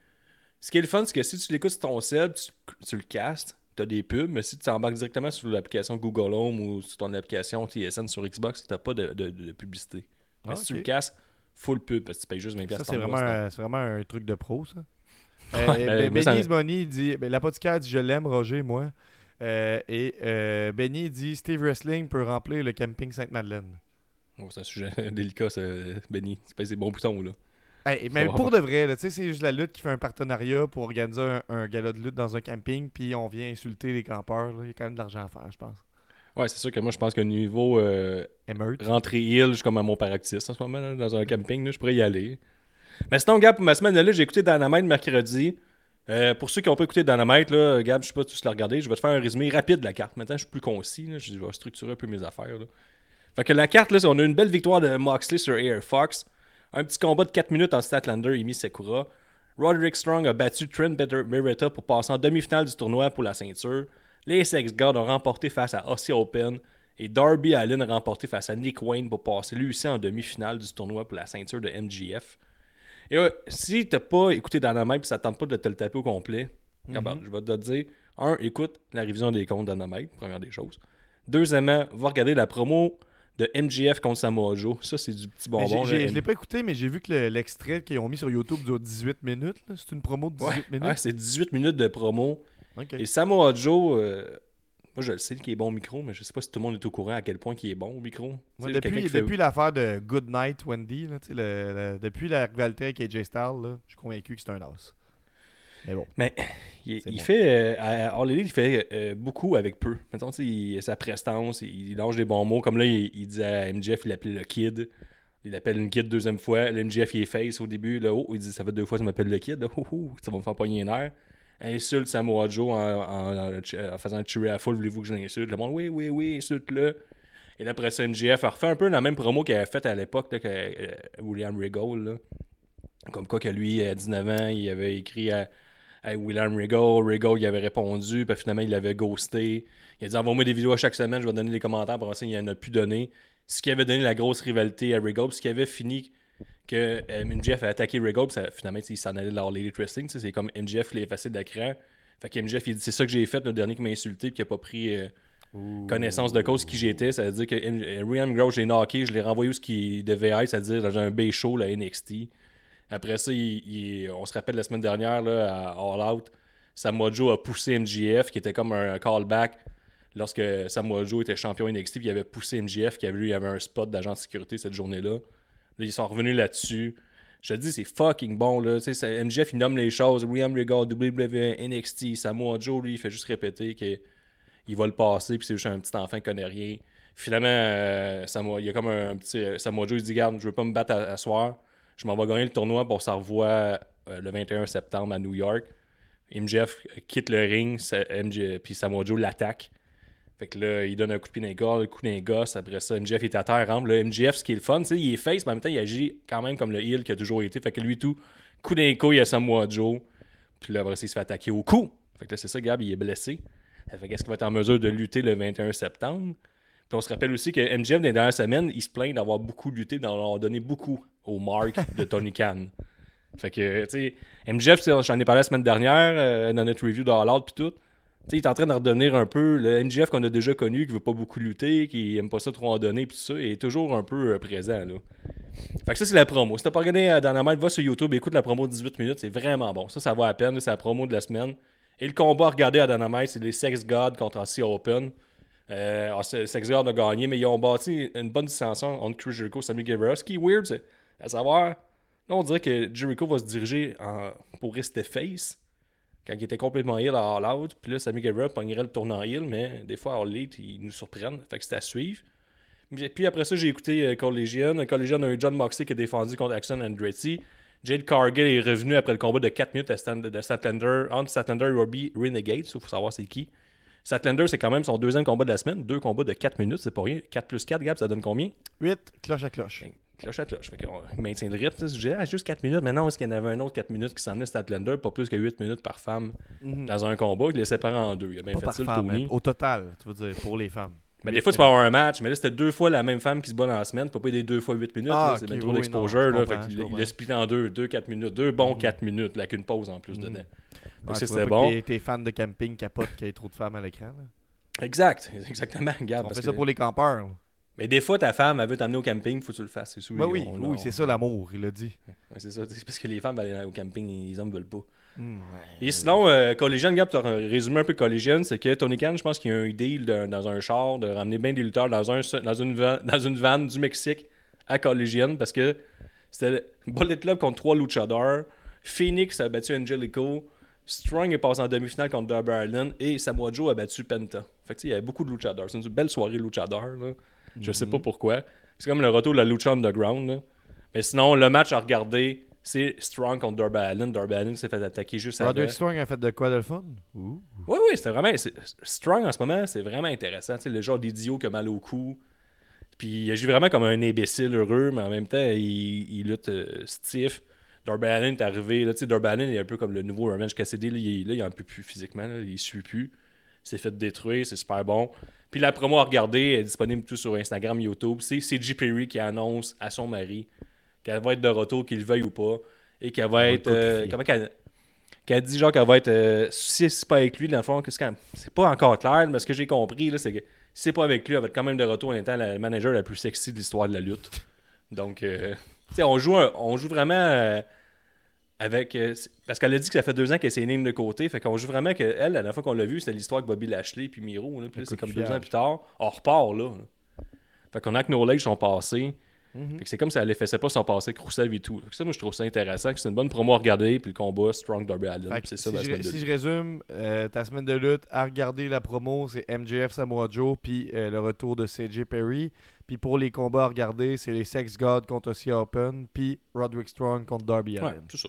Speaker 2: ce qui est le fun, c'est que si tu l'écoutes sur ton cell, tu, tu le castes, tu as des pubs, mais si tu embarques directement sur l'application Google Home ou sur ton application TSN sur Xbox, tu n'as pas de, de- de publicité. Mais
Speaker 1: Ah,
Speaker 2: si tu le casses, full pub, parce que tu payes juste 20$
Speaker 1: Ça, c'est vraiment, un- vraiment un truc de pro, ça. (laughs) Euh, ben, Benny's Money dit ben, L'apothicaire dit Je l'aime, Roger, moi. Euh, et euh, Benny dit Steve Wrestling peut remplir le camping Sainte-Madeleine.
Speaker 2: Oh, c'est un sujet (laughs) délicat, ça, Benny. C'est pas des bons boutons, là.
Speaker 1: Hey, mais pour de vrai, tu sais, c'est juste la lutte qui fait un partenariat pour organiser un, un gala de lutte dans un camping, puis on vient insulter les campeurs. là. Il y a quand même de l'argent à faire, je pense.
Speaker 2: Ouais, c'est sûr que moi, je pense qu'au niveau euh, rentrer île, je suis comme à mon paractiste en ce moment, là, dans un camping, là, je pourrais y aller. Mais sinon, Gab, pour ma semaine de là, j'ai écouté Dynamite mercredi. Euh, pour ceux qui n'ont pas écouté Dynamite, là, Gab, je sais pas si tu l'as regardé, je vais te faire un résumé rapide de la carte. Maintenant, je suis plus concis, là, je vais structurer un peu mes affaires. là. Fait que la carte, là, on a une belle victoire de Moxley sur Air Fox. Un petit combat de 4 minutes en Statlander, Emi Sekura. Roderick Strong a battu Trent Beretta pour passer en demi-finale du tournoi pour la ceinture. Les Sex Gods ont remporté face à Aussie Open. Et Darby Allin a remporté face à Nick Wayne pour passer lui aussi en demi-finale du tournoi pour la ceinture de MGF. Et ouais, si t'as pas écouté Dynamite et ça te tente pas de te le taper au complet, regarde, je vais te dire un, écoute la révision des comptes Dynamite, première des choses. Deuxièmement, va regarder la promo de MGF contre Samoa Joe. Ça, c'est du petit bonbon. là.
Speaker 1: je l'ai pas écouté, mais j'ai vu que le- l'extrait qu'ils ont mis sur YouTube dure 18 minutes. C'est une promo de 18
Speaker 2: Ouais,
Speaker 1: minutes.
Speaker 2: ouais, c'est 18 minutes de promo. Et Samoa Joe, euh, moi je le sais qu'il est bon au micro, mais je sais pas si tout le monde est au courant à quel point il est bon au micro.
Speaker 1: Depuis
Speaker 2: fait-
Speaker 1: l'affaire de Good Night Wendy, là, le- le- depuis la rivalité avec AJ Styles, là, je suis convaincu que c'est un as. Mais bon.
Speaker 2: Mais il,
Speaker 1: C'est
Speaker 2: il
Speaker 1: bon.
Speaker 2: fait, euh, à il fait euh, beaucoup avec peu. Mettons, il- sa prestance, il, il lâche des bons mots. Comme là, il, il dit à MJF, il l'appelait le kid. Il l'appelle une kid deuxième fois. Le MJF, il est face au début. Là, oh, il dit, ça fait deux fois tu m'appelles le kid. Là, oh, oh, ça va me faire pogner les nerfs. Insulte Samoa Joe en, faisant tuer à foule. Voulez-vous que je l'insulte? Le monde, oui, oui, oui, insulte-le. Et là, après ça, MJF a refait un peu la même promo qu'il avait faite à l'époque euh, William Regal. Comme quoi que lui, à 19 ans, il avait écrit à, William Regal. Regal, il avait répondu, puis finalement, il avait ghosté. Il a dit Envoie-moi des vidéos à chaque semaine, je vais donner des commentaires. Pour ça, il en a plus donné. Ce qui avait donné la grosse rivalité à Regal, ce qui avait fini que euh, MJF a attaqué Regal, puis ça- finalement, il s'en allait de la Lady Wrestling. C'est comme MJF, est facile d'écran. Fait que MJF, il dit C'est ça que j'ai fait, le dernier qui m'a insulté, puis qui a pas pris. euh, connaissance de cause qui j'étais. Ça veut dire que M- Ryan Gross, je l'ai knocké, je l'ai renvoyé où ce qu'il devait être, c'est-à-dire dans un B show, la NXT. Après ça, il- il- on se rappelle la semaine dernière, là, à All Out, Samoa Joe a poussé MJF, qui était comme un callback lorsque Samoa Joe était champion NXT, puis il avait poussé MJF, qui avait, lui, il avait un spot d'agent de sécurité cette journée-là. Ils sont revenus là-dessus. Je te dis, c'est fucking bon. Là. MJF, il nomme les choses. William Regal, WWE, NXT, Samoa Joe, lui, il fait juste répéter que il va le passer, puis c'est juste un petit enfant qui connaît rien. Finalement, euh, il y a comme un petit. euh, Samoa Joe, il dit Garde, je veux pas me battre à, à soir. Je m'en vais gagner le tournoi pour ça revoit euh, le 21 septembre à New York. MJF quitte le ring, puis Samoa Joe l'attaque. Fait que là, il donne un coup de pied gars, un coup dans les gosses. Après ça, MJF est à terre, rampe. Là, MJF, ce qui est le fun, il est face, mais en même temps, il agit quand même comme le heel qui a toujours été. Fait que lui, tout, coup dans les couilles à Samoa Joe. Puis là, après il se fait attaquer au cou. Fait que là, c'est ça, Gab, il est blessé. Fait qu'est-ce qu'il va être en mesure de lutter le 21 septembre? Puis on se rappelle aussi que MJF, dans les dernières semaines, il se plaint d'avoir beaucoup lutté, d'en avoir donné beaucoup au Mark de Tony Khan. Fait que, tu sais, MJF, j'en ai parlé la semaine dernière euh, dans notre review de All Out puis tout. Tu sais, il est en train de redevenir un peu le MJF qu'on a déjà connu, qui veut pas beaucoup lutter, qui aime pas ça trop en donner, puis tout ça, il est toujours un peu euh, présent, là. Fait que ça, c'est la promo. Si t'as pas regardé euh, Dynamite, va sur YouTube, écoute la promo de 18 minutes, c'est vraiment bon. Ça, ça vaut la peine, c'est la promo de la semaine. Et le combat à regarder à Dynamite, c'est les Sex Gods contre Aussie Open. Euh, c'est- Sex Gods a gagné, mais ils ont bâti une bonne dissension entre Chris Jericho et Sammy Guevara. Ce qui est weird, c'est à savoir, là, on dirait que Jericho va se diriger pour rester face quand il était complètement heal à All Out. Puis là, Sammy Guevara pognerait le tournant heal, mais des fois, à All Elite, ils nous surprennent. Fait que c'est à suivre. Puis après ça, j'ai écouté euh, Collegian. Collegian a eu John Moxley qui a défendu contre Axon Andretti. Jade Cargill est revenu après le combat de 4 minutes à Stand- de Statlander, entre Statlander et Robbie Renegade. Il faut savoir c'est qui. Statlander, c'est quand même son deuxième combat de la semaine. Deux combats de 4 minutes, c'est pas rien. 4 plus 4, Gab, ça donne combien?
Speaker 1: 8, cloche à cloche.
Speaker 2: Ben, Cloche à cloche. Fait qu'on maintient le rythme. Je disais, ah, juste 4 minutes. Mais non, est-ce qu'il y en avait un autre 4 minutes qui s'en venait Statlander Pas plus que 8 minutes par femme dans un combat? Il les sépare en deux. Il a bien
Speaker 1: Pas
Speaker 2: fait
Speaker 1: par femme,
Speaker 2: Tony.
Speaker 1: Au total, tu veux dire, pour les femmes.
Speaker 2: Mais des fois, tu peux avoir un match, mais là, c'était deux fois la même femme qui se bat dans la semaine. Tu peux pas aider deux fois 8 minutes.
Speaker 1: Ah,
Speaker 2: là, c'est bien trop
Speaker 1: oui,
Speaker 2: d'exposure. là. Fait il l'a splitté en deux, deux 4 minutes. Deux bons 4 minutes, là, avec une pause en plus
Speaker 1: Mhm.
Speaker 2: dedans.
Speaker 1: Ouais,
Speaker 2: Donc, c'était bon.
Speaker 1: T'es, fan de camping capote qu'il y ait trop de femmes à l'écran. là.
Speaker 2: Exact, (laughs) exactement. Regarde,
Speaker 1: On fait ça pour les campeurs.
Speaker 2: Mais des fois, ta femme, elle veut t'amener au camping, faut que tu le fasses. C'est.
Speaker 1: Ben oui,
Speaker 2: on-
Speaker 1: oui,
Speaker 2: on-
Speaker 1: c'est ça l'amour, il a dit.
Speaker 2: Ouais, c'est ça. Parce que les femmes, aller au camping, les hommes veulent pas.
Speaker 1: Hmm,
Speaker 2: Et sinon, euh, Collision, Gap, pour résumer un peu Collision, c'est que Tony Khan, je pense qu'il y a un deal de- dans un char de ramener bien des lutteurs dans, un, une, van, dans une (laughs) van du Mexique à Collision parce que c'était Bullet Club contre trois luchadors. Phoenix a battu Angelico. Strong est passé en demi-finale contre Darby Allin et Samoa Joe a battu Penta. Fait que, tu sais, il y avait beaucoup de luchadors. C'est une belle soirée luchador. Là. Je sais pas pourquoi. C'est comme le retour de la lucha underground. là. Mais sinon, le match à regarder, c'est Strong contre Darby Allin. Darby Allin s'est fait attaquer juste avant.
Speaker 1: Roderick Strong a fait de quoi de le fun? Ouh.
Speaker 2: Oui, oui, c'était vraiment. Strong en ce moment, c'est vraiment intéressant. Tu sais, le genre d'idiot qui a mal au cou. Puis il agit vraiment comme un imbécile heureux, mais en même temps, il, il lutte euh, stiff. Darby Allin est arrivé. Là, Darby Allin est un peu comme le nouveau Revenge Cassidy. Là, il, là, il en peut plus physiquement. là, il ne suit plus. Il s'est fait détruire. C'est super bon. Puis la promo à regarder est disponible tout sur Instagram, YouTube. C'est CG Perry qui annonce à son mari qu'elle va être de retour, qu'il le veuille ou pas. Et qu'elle va être. euh, comment qu'elle qu'elle dit genre qu'elle va être euh, si c'est pas avec lui dans le fond c'est pas encore clair mais ce que j'ai compris là, c'est que si c'est pas avec lui elle va être quand même de retour en étant la manager la plus sexy de l'histoire de la lutte donc euh, tu sais on joue un- on joue vraiment euh, avec euh, parce qu'elle a dit que ça fait deux ans qu'elle s'est née de côté fait qu'on joue vraiment que elle la dernière fois qu'on l'a vu c'était l'histoire avec Bobby Lashley puis Miro là, puis là, c'est comme deux ans plus tard on repart là fait qu'on a que nos legs sont passés
Speaker 1: Mhm.
Speaker 2: fait que c'est comme si elle effaçait pas son passé Rousseff et tout. Fait que ça, moi, je trouve ça intéressant. que C'est une bonne promo à regarder. Puis le combat, Strong puis
Speaker 1: que
Speaker 2: C'est ça
Speaker 1: si,
Speaker 2: la
Speaker 1: je,
Speaker 2: semaine de
Speaker 1: si
Speaker 2: lutte.
Speaker 1: je résume, euh, ta semaine de lutte, à regarder la promo, c'est MJF Samoa Joe, puis euh, le retour de CJ Perry. Puis pour les combats à regarder, c'est les Sex Gods contre Ossie Open, puis Roderick Strong contre Darby
Speaker 2: Ouais,
Speaker 1: Allin.
Speaker 2: tout ça.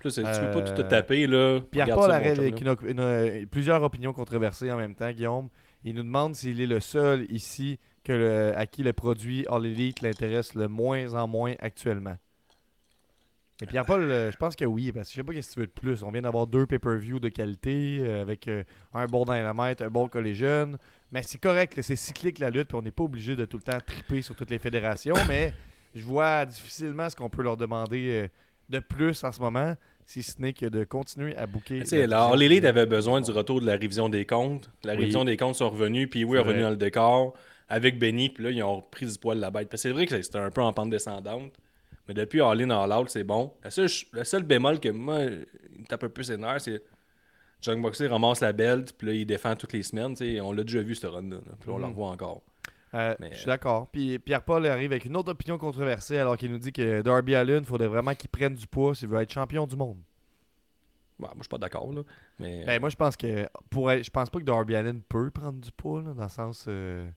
Speaker 2: Plus, tu peux pas tout te
Speaker 1: Euh,
Speaker 2: taper, là.
Speaker 1: Pierre
Speaker 2: Regarde
Speaker 1: Paul
Speaker 2: ça, mon
Speaker 1: arrête
Speaker 2: chum,
Speaker 1: avec
Speaker 2: là.
Speaker 1: une- une- euh, plusieurs opinions controversées en même temps, Guillaume. Il nous demande s'il est le seul ici que le- à qui le produit All Elite l'intéresse le moins en moins actuellement. Et Pierre-Paul, euh, je pense que oui, parce que je sais pas qu'est-ce que tu veux de plus. On vient d'avoir deux pay-per-view de qualité avec un bon dynamite, un bon collégienne. Mais c'est correct, là, c'est cyclique la lutte, puis on n'est pas obligé de tout le temps triper sur toutes les fédérations. mais je vois difficilement ce qu'on peut leur demander de plus en ce moment, si ce n'est que de continuer à bouquer. Division.
Speaker 2: All Elite avait besoin du retour de la révision des comptes. La
Speaker 1: Oui.
Speaker 2: révision des comptes sont revenus, puis oui, est revenu dans le décor avec Benny, puis là, ils ont pris du poil de la bête. Parce que c'est vrai que c'était un peu en pente descendante. Mais depuis All In, All Out, c'est bon. Le seul, le seul bémol que moi, il me tape un peu ses nerfs, c'est John Boxley ramasse la belt, puis là, il défend toutes les semaines. On l'a déjà vu, ce run-là. là, Puis là, on le revoit encore.
Speaker 1: Euh,
Speaker 2: Mais-
Speaker 1: Je suis d'accord. Puis Pierre-Paul arrive avec une autre opinion controversée alors qu'il nous dit que Darby Allin, il faudrait vraiment qu'il prenne du poids s'il veut être champion du monde.
Speaker 2: Ouais, moi, je suis pas d'accord, là. Mais...
Speaker 1: Ben, moi, je pense que pour être- je pense pas que Darby Allin peut prendre du poids, là, dans le sens. euh,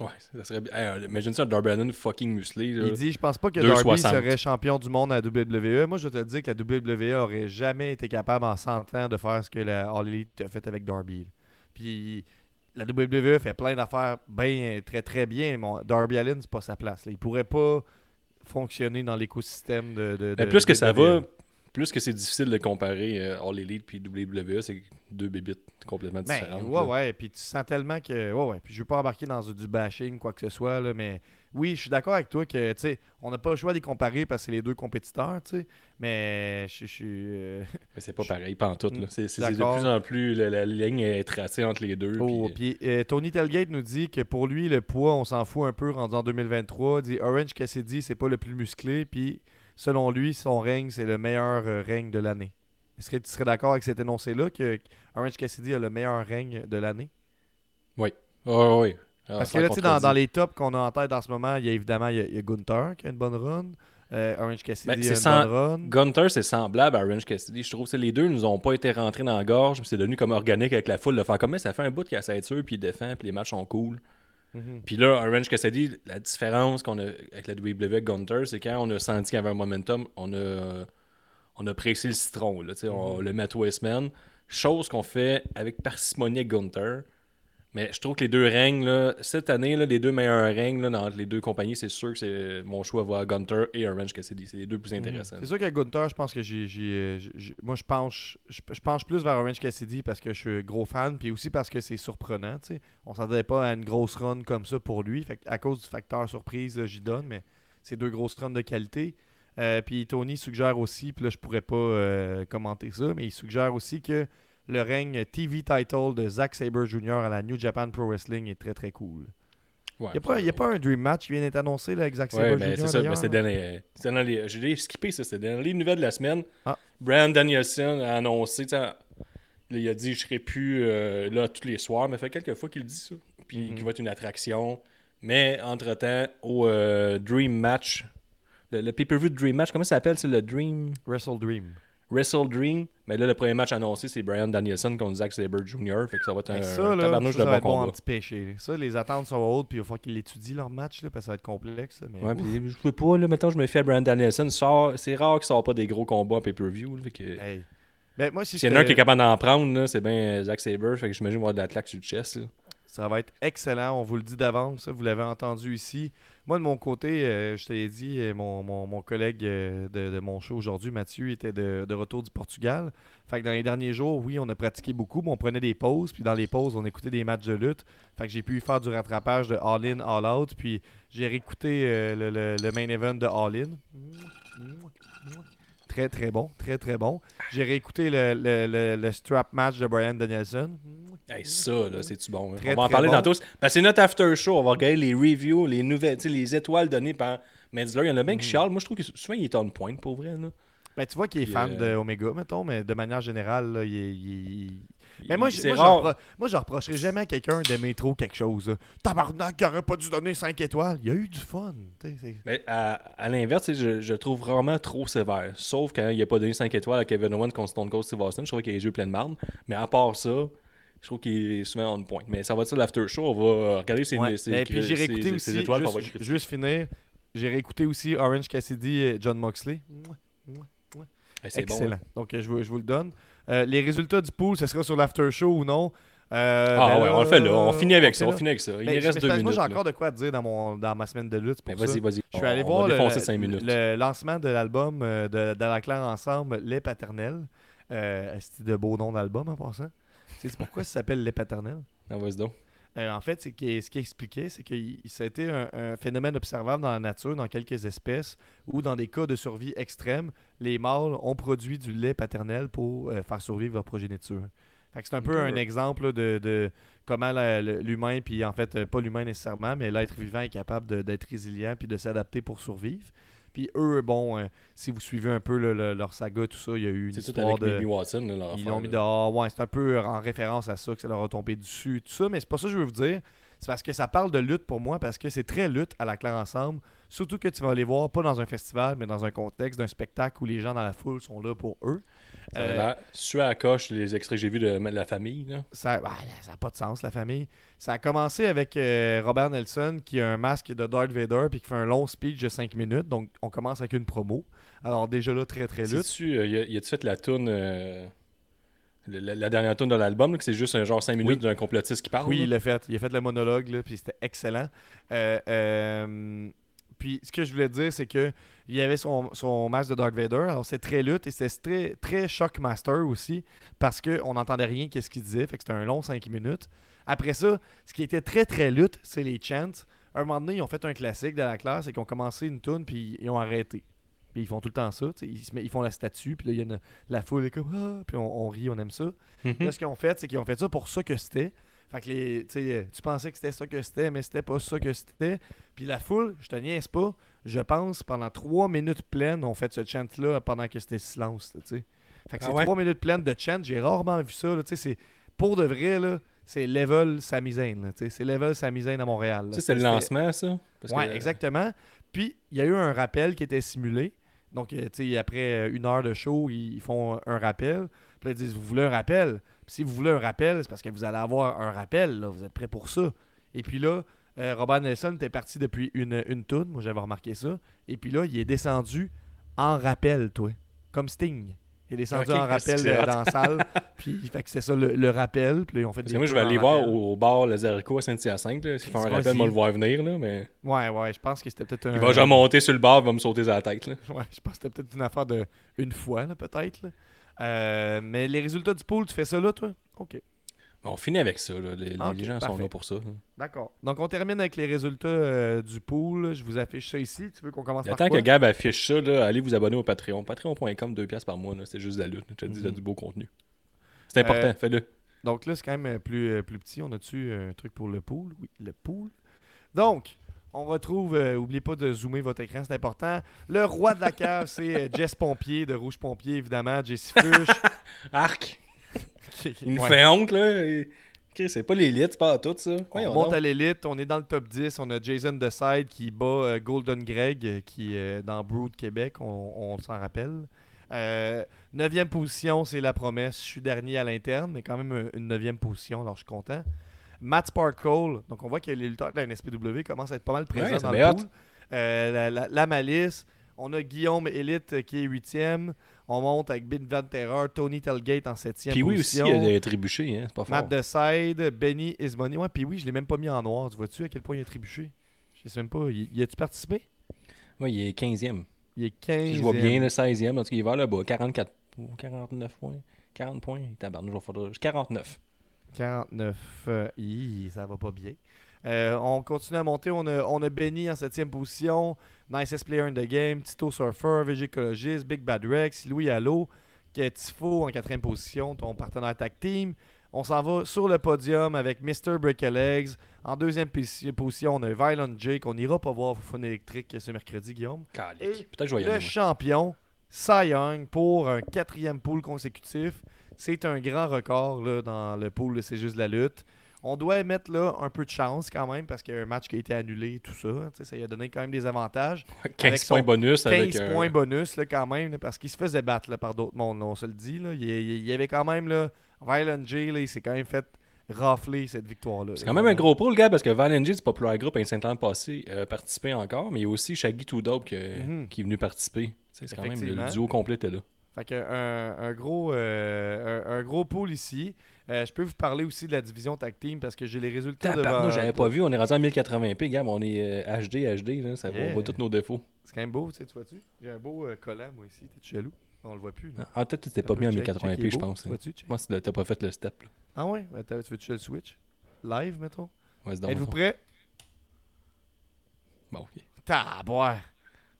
Speaker 2: Ouais, ça serait bien. Hey, imagine ça, Darby Allin fucking musclé. là.
Speaker 1: il dit Je pense pas que
Speaker 2: 2,60.
Speaker 1: Darby serait champion du monde à la WWE. Moi, je te dire que la WWE aurait jamais été capable en 100 ans de faire ce que la All Elite a fait avec Darby. Puis la WWE fait plein d'affaires bien, très très bien. mais Darby Allin, c'est pas sa place. là. Il pourrait pas fonctionner dans l'écosystème de, de, de
Speaker 2: plus que ça
Speaker 1: WWE.
Speaker 2: va, plus que c'est difficile de comparer euh, All Elite puis WWE, c'est deux bébites complètement
Speaker 1: Ben,
Speaker 2: différentes.
Speaker 1: ouais,
Speaker 2: là.
Speaker 1: ouais. Puis tu sens tellement que. Ouais, ouais. Puis je veux pas embarquer dans du bashing, quoi que ce soit, là, mais oui, je suis d'accord avec toi que, tu sais, on n'a pas le choix de les comparer parce que c'est les deux compétiteurs, tu sais. Mais je suis. euh,
Speaker 2: c'est pas pareil, pas en tout. là. C'est de plus en plus, la, la ligne est tracée entre les deux.
Speaker 1: Oh,
Speaker 2: puis,
Speaker 1: puis euh, Tony Telgate nous dit que pour lui, le poids, on s'en fout un peu rendu en 2023. Il dit Orange Cassidy, c'est pas le plus musclé. Puis selon lui, son règne, c'est le meilleur euh, règne de l'année. Est-ce que tu serais d'accord avec cet énoncé-là que Orange Cassidy a le meilleur règne de l'année?
Speaker 2: Ouais, ouais, ouais. Ah,
Speaker 1: Parce que là, tu sais, dans, les tops qu'on a en tête en ce moment, il y a évidemment il y a, il y a Gunther qui a une bonne run. Euh, Orange Cassidy
Speaker 2: Ben,
Speaker 1: a une
Speaker 2: sans-
Speaker 1: bonne run.
Speaker 2: Gunter, c'est semblable à Orange Cassidy. Je trouve que les deux nous ont pas été rentrés dans la gorge. puis C'est devenu comme organique avec la foule. De faire comme ça fait un bout qu'il a sa ceinture, puis il défend, puis les matchs sont cool.
Speaker 1: Mhm.
Speaker 2: Puis là, Orange Cassidy, la différence qu'on a avec la WWE avec Gunter, c'est quand on a senti qu'il y avait un momentum, on a, on a pressé le citron. Là, On le met à semaines. Chose qu'on fait avec parcimonie avec Gunter. Mais je trouve que les deux règnes, là, cette année, là, les deux meilleurs règnes là, dans les deux compagnies, c'est sûr que c'est mon choix va à Gunter et Orange Cassidy. C'est les deux plus intéressants.
Speaker 1: C'est sûr qu'à Gunther, je pense que j'ai. Moi, je penche, je, je penche plus vers Orange Cassidy parce que je suis gros fan, puis aussi parce que c'est surprenant. On s'attendait pas à une grosse run comme ça pour lui. Fait à cause du facteur surprise, j'y donne, mais c'est deux grosses runs de qualité. Euh, puis Tony suggère aussi, puis là, je pourrais pas euh, commenter ça, mais il suggère aussi que le règne TV title de Zack Sabre Jr. à la New Japan Pro Wrestling est très très cool.
Speaker 2: Ouais,
Speaker 1: Il n'y a, pas un Dream Match qui vient d'être annoncé là, avec Zack
Speaker 2: Ouais,
Speaker 1: Sabre
Speaker 2: mais
Speaker 1: Jr.
Speaker 2: c'est dans les. c'est dans les J'ai skippé ça. C'est dans les nouvelles de la semaine.
Speaker 1: Ah.
Speaker 2: Brand Danielson a annoncé, il a dit je serai plus euh, là tous les soirs, mais ça fait quelques fois qu'il dit ça. Puis
Speaker 1: Mhm.
Speaker 2: qu'il va être une attraction. Mais entre-temps, au euh, Dream Match, le, le pay-per-view Dream Match, comment ça s'appelle C'est le Dream?
Speaker 1: Wrestle Dream.
Speaker 2: Wrestle Dream. Mais là, le premier match annoncé, c'est Brian Danielson contre Zack Sabre Jr. Fait que ça va être un,
Speaker 1: ça, là,
Speaker 2: tabarnouche
Speaker 1: ça,
Speaker 2: de
Speaker 1: ça
Speaker 2: bon combat.
Speaker 1: petit péché. là. Ça, les attentes sont hautes, puis il va falloir qu'ils l'étudient leur match, là, parce que ça va être complexe. Mais
Speaker 2: Ouais, puis je peux pas, là, maintenant je me fie à Brian Danielson. Sort- C'est rare qu'il sort pas des gros combats en pay-per-view. que-
Speaker 1: Hey. Ben, moi, si
Speaker 2: S'il y en a un qui est capable d'en prendre, c'est bien euh, Zack Sabre. Fait que j'imagine avoir de la claque sur le chest. là.
Speaker 1: Ça va être excellent, on vous le dit d'avance, vous l'avez entendu ici. Moi, de mon côté, euh, je t'ai dit, euh, mon, mon- collègue euh, de, mon show aujourd'hui, Mathieu, était de, de retour du Portugal. Fait que dans les derniers jours, oui, on a pratiqué beaucoup, mais on prenait des pauses, puis dans les pauses, on écoutait des matchs de lutte. Fait que j'ai pu faire du rattrapage de All In, All Out, puis j'ai réécouté euh, le, le- le main event de All In. Très, très bon, très, très bon. J'ai réécouté le- le strap match de Brian Danielson.
Speaker 2: Hey, ça, là, c'est-tu bon. hein?
Speaker 1: Très,
Speaker 2: on va en parler
Speaker 1: bon.
Speaker 2: dans tous. Ben, c'est notre after show. On va regarder les reviews, les nouvelles, les étoiles données par Metzler. Il y en a bien
Speaker 1: Mm.
Speaker 2: qui chialent. Moi, je trouve que souvent, il est on point pour vrai. Là.
Speaker 1: Ben, tu vois qu'il est fan
Speaker 2: euh,
Speaker 1: de Omega, mettons, mais de manière générale, là, il est. il- il- Mais moi, je, moi, je moi, reprocherai jamais à quelqu'un d'aimer trop quelque chose. Tabarnak, il aurait pas dû donner 5 étoiles. Il y a eu du fun.
Speaker 2: Mais à, à l'inverse, je, je trouve vraiment trop sévère. Sauf quand il n'a pas donné 5 étoiles à Kevin Owens contre Stone Cold Steve Austin. Je trouve qu'il a les yeux pleins de marde. Mais à part ça, je trouve qu'il est souvent on point. Mais ça va être ça l'after show. On va regarder ses,
Speaker 1: Ouais.
Speaker 2: ses-
Speaker 1: Et puis j'ai réécouté
Speaker 2: ses-
Speaker 1: aussi,
Speaker 2: ses étoiles.
Speaker 1: juste, finir, j'ai réécouté aussi Orange Cassidy et John Moxley.
Speaker 2: Hey, c'est bon,
Speaker 1: Excellent.
Speaker 2: hein.
Speaker 1: Donc, euh, je, vous, je vous le donne. Euh, les résultats du pool, ce sera sur l'after show ou non? Euh,
Speaker 2: Ah
Speaker 1: ben
Speaker 2: ouais,
Speaker 1: là,
Speaker 2: on le fait là. On finit avec ça. On finit avec ça. Il
Speaker 1: Ben,
Speaker 2: reste deux minutes.
Speaker 1: Moi, j'ai encore de quoi te dire dans, mon, dans ma semaine de lutte.
Speaker 2: Ben, vas-y, vas-y.
Speaker 1: Je suis allé
Speaker 2: on
Speaker 1: voir le, lancement de l'album euh, de, de la claire ensemble, Les Paternels. Euh, c'est de beau nom d'album en passant? Tu sais pourquoi ça s'appelle Les Paternels?
Speaker 2: Ah, vas-y donc.
Speaker 1: Euh, en fait, c'est que, ce qu'il expliquait, c'est que ça a été un, un phénomène observable dans la nature, dans quelques espèces, où dans des cas de survie extrême, les mâles ont produit du lait paternel pour euh, faire survivre leur progéniture. C'est un peu un exemple là, de, de comment l'humain, puis en fait, pas l'humain nécessairement, mais l'être vivant est capable d'être résilient puis de s'adapter pour survivre. Puis eux, bon, euh, si vous suivez un peu le- le- leur saga, tout ça, il y a eu une
Speaker 2: C'est tout
Speaker 1: histoire
Speaker 2: avec
Speaker 1: de...
Speaker 2: Watson. là, leur
Speaker 1: Ils l'ont mis dehors. Ouais, c'est un peu en référence à ça que ça leur a tombé dessus, tout ça. Mais c'est pas ça que je veux vous dire. C'est parce que ça parle de lutte pour moi, parce que c'est très lutte à la claire ensemble. Surtout que tu vas les voir pas dans un festival, mais dans un contexte d'un spectacle où les gens dans la foule sont là pour eux.
Speaker 2: Ça
Speaker 1: Euh,
Speaker 2: sué à la coche les extraits que j'ai vus de la famille. Là.
Speaker 1: ça n'a pas de sens, la famille. Ça a commencé avec euh, Robert Nelson qui a un masque de Darth Vader puis qui fait un long speech de 5 minutes. Donc, on commence avec une promo. Alors, déjà là, très très lutte.
Speaker 2: Sais-tu, euh, y a- y fait la toune, euh, la, dernière toune de l'album, que c'est juste un genre 5 minutes d'un complotiste qui parle?
Speaker 1: Oui,
Speaker 2: là?
Speaker 1: il l'a fait. Il a fait le monologue, là, puis c'était excellent. Euh, puis ce que je voulais dire, c'est que il y avait son, son masque de Dark Vader. Alors c'est très lutte et c'était très, très Shockmaster aussi, parce qu'on n'entendait rien qu'est-ce qu'il disait. Fait que c'était un long 5 minutes. Après ça, ce qui était très très lutte, c'est les chants. Un moment donné, ils ont fait un classique de la classe et qu'ils ont commencé une tune puis ils ont arrêté. Puis ils font tout le temps ça. Ils, se met- ils font la statue, puis là, il y a une- la foule est comme Ah puis on, on rit, on aime ça.
Speaker 2: Mhm.
Speaker 1: Là, ce qu'ils ont fait, c'est qu'ils ont fait ça pour ça que c'était. Fait que les, tu euh, tu pensais que c'était ça que c'était, mais c'était pas ça que c'était. Puis la foule, je te niaise pas, je pense, pendant trois minutes pleines, ont fait ce chant-là pendant que c'était silence, là. Fait que
Speaker 2: Ah
Speaker 1: c'est
Speaker 2: ouais?
Speaker 1: trois minutes pleines de chant, j'ai rarement vu ça, là, c'est, pour de vrai, là, c'est level sais, c'est level Samizaine à Montréal.
Speaker 2: c'est le lancement, ça? Que-
Speaker 1: exactement. Puis, il y a eu un rappel qui était simulé. Donc, euh, après euh, une heure de show, ils font un rappel. Puis ils disent, vous voulez un rappel? Puis si vous voulez un rappel, c'est parce que vous allez avoir un rappel. Là. Vous êtes prêts pour ça. Et puis là, euh, Robert Nelson était parti depuis une, une toune. Moi, j'avais remarqué ça. Et puis là, il est descendu en rappel, toi. Comme Sting. Il est descendu en (laughs) rappel dans la salle. puis, fait que c'est ça, le, le rappel. Puis là, ils ont fait des
Speaker 2: moi, je vais aller voir au, au bar Les Haricots à Saint-Hyacinthe. là. S'il fait un rappel, moi le voir venir, là, mais
Speaker 1: Ouais, ouais, je pense que c'était peut-être un...
Speaker 2: il va genre monter sur le bar, il va me sauter sur la tête. Là.
Speaker 1: Ouais, je pense que c'était peut-être une affaire de une fois, peut-être. Euh, mais les résultats du pool, tu fais ça là, toi? OK.
Speaker 2: On finit avec ça. Là. Les, gens sont là pour ça.
Speaker 1: D'accord. Donc, on termine avec les résultats euh, du pool. Je vous affiche ça ici. Tu veux qu'on commence
Speaker 2: Le
Speaker 1: par
Speaker 2: temps
Speaker 1: quoi?
Speaker 2: que Gab affiche ça, là, allez vous abonner au Patreon. Patreon.com, 2$ piastres par mois. C'est juste de la lutte. Je te dis, il y a
Speaker 1: Mhm.
Speaker 2: du beau contenu. C'est important,
Speaker 1: Euh,
Speaker 2: fais-le.
Speaker 1: Donc là, c'est quand même euh, plus, plus petit. On a-tu un truc pour le pool? Oui, le pool. Donc, On retrouve, euh, oubliez pas de zoomer votre écran, c'est important. Le roi de la cave, c'est Jess Pompier, de Rouge Pompier, évidemment, Jesse Fush. (laughs)
Speaker 2: Arc. (laughs) Il me
Speaker 1: Ouais.
Speaker 2: fait honte, là. Et- c'est pas l'élite, c'est pas tout ça.
Speaker 1: On monte
Speaker 2: donc.
Speaker 1: à l'élite, on est dans le top 10. On a Jason Decide qui bat euh, Golden Greg, euh, qui est dans Brood Québec, on, on s'en rappelle. Euh, neuvième position, c'est la promesse. Je suis dernier à l'interne, mais quand même euh, une neuvième position, alors je suis content. Matt Sparkle, donc on voit que les lutteurs de la NSPW commencent à être pas mal présents
Speaker 2: Ouais,
Speaker 1: dans le pool. Euh, la, la- la Malice, on a Guillaume Elite euh, qui est huitième. On monte avec Bin Van Terror, Tony Telgate en septième
Speaker 2: Puis oui, aussi, il a trébuché, hein. C'est pas fort.
Speaker 1: Matt Decide, Benny Ismoney. Ouais, puis oui, je l'ai même pas mis en noir. Tu vois-tu à quel point il a trébuché? Je sais même pas. Y, y a-tu participé?
Speaker 2: Ouais, il est 15e.
Speaker 1: Il est 15
Speaker 2: Je vois bien le 16e, en tout cas, il va là-bas. 44 points, 49 points. 40 points. Vais faudra- 49.
Speaker 1: 49. euh, hi, ça va pas bien. Euh, on continue à monter. On a, on a Benny en 7 position. Nicest player in the game. Tito Surfer, Végécologiste, Big Bad Rex, Louis Allo, qui est Tifo en 4 position, ton partenaire tag team. On s'en va sur le podium avec Mr. Break-a-Legs. En deuxième posi- position, on a Violent Jake. On n'ira pas voir Fun électrique ce mercredi, Guillaume. Et
Speaker 2: je
Speaker 1: Le champion, Cy Young, pour un quatrième pool consécutif. C'est un grand record là, dans le pool C'est juste de la lutte. On doit mettre là un peu de chance quand même parce qu'il y a un match qui a été annulé et tout ça. Ça lui a donné quand même des avantages.
Speaker 2: 15
Speaker 1: avec son
Speaker 2: points bonus
Speaker 1: 15
Speaker 2: avec. euh,
Speaker 1: points bonus là, quand même là, parce qu'il se faisait battre là, par d'autres mondes, on se le dit. Là. Il, y- il avait quand même là, Violent J, il s'est quand même fait rafler cette victoire-là.
Speaker 2: C'est quand même un gros pool, gars, parce que Valenji du Populaire Group, un Saint-Laurent passé, a participé encore, mais il y a aussi Shaggy Too Dope que-
Speaker 1: Mhm.
Speaker 2: qui est venu participer. C'est quand même le, le duo complet était là.
Speaker 1: Fait que un, un gros, euh, un, un gros pool ici. Euh, je peux vous parler aussi de la division tag team parce que j'ai les résultats devant.
Speaker 2: Tabarnak, j'avais pas vu, on est rendu en 1080p, gars, mais on est euh, HD, HD, là, ça va-
Speaker 1: Yeah.
Speaker 2: on voit tous nos défauts.
Speaker 1: C'est quand même beau, tu sais, tu vois-tu? J'ai un beau euh, collant, moi, ici. T'es jaloux? On le voit plus. là.
Speaker 2: Ah, peut-être que t'étais pas mis en
Speaker 1: peu check, check, il
Speaker 2: 1080p,
Speaker 1: est
Speaker 2: je pense.
Speaker 1: Tu
Speaker 2: hein.
Speaker 1: vois-tu? check?
Speaker 2: Moi, t'as pas fait le step. Là.
Speaker 1: Ah ouais? Attends, tu veux-tu le switch? Live, mettons?
Speaker 2: Ouais, c'est
Speaker 1: Êtes-vous prêts?
Speaker 2: Bon, ok.
Speaker 1: Taboire!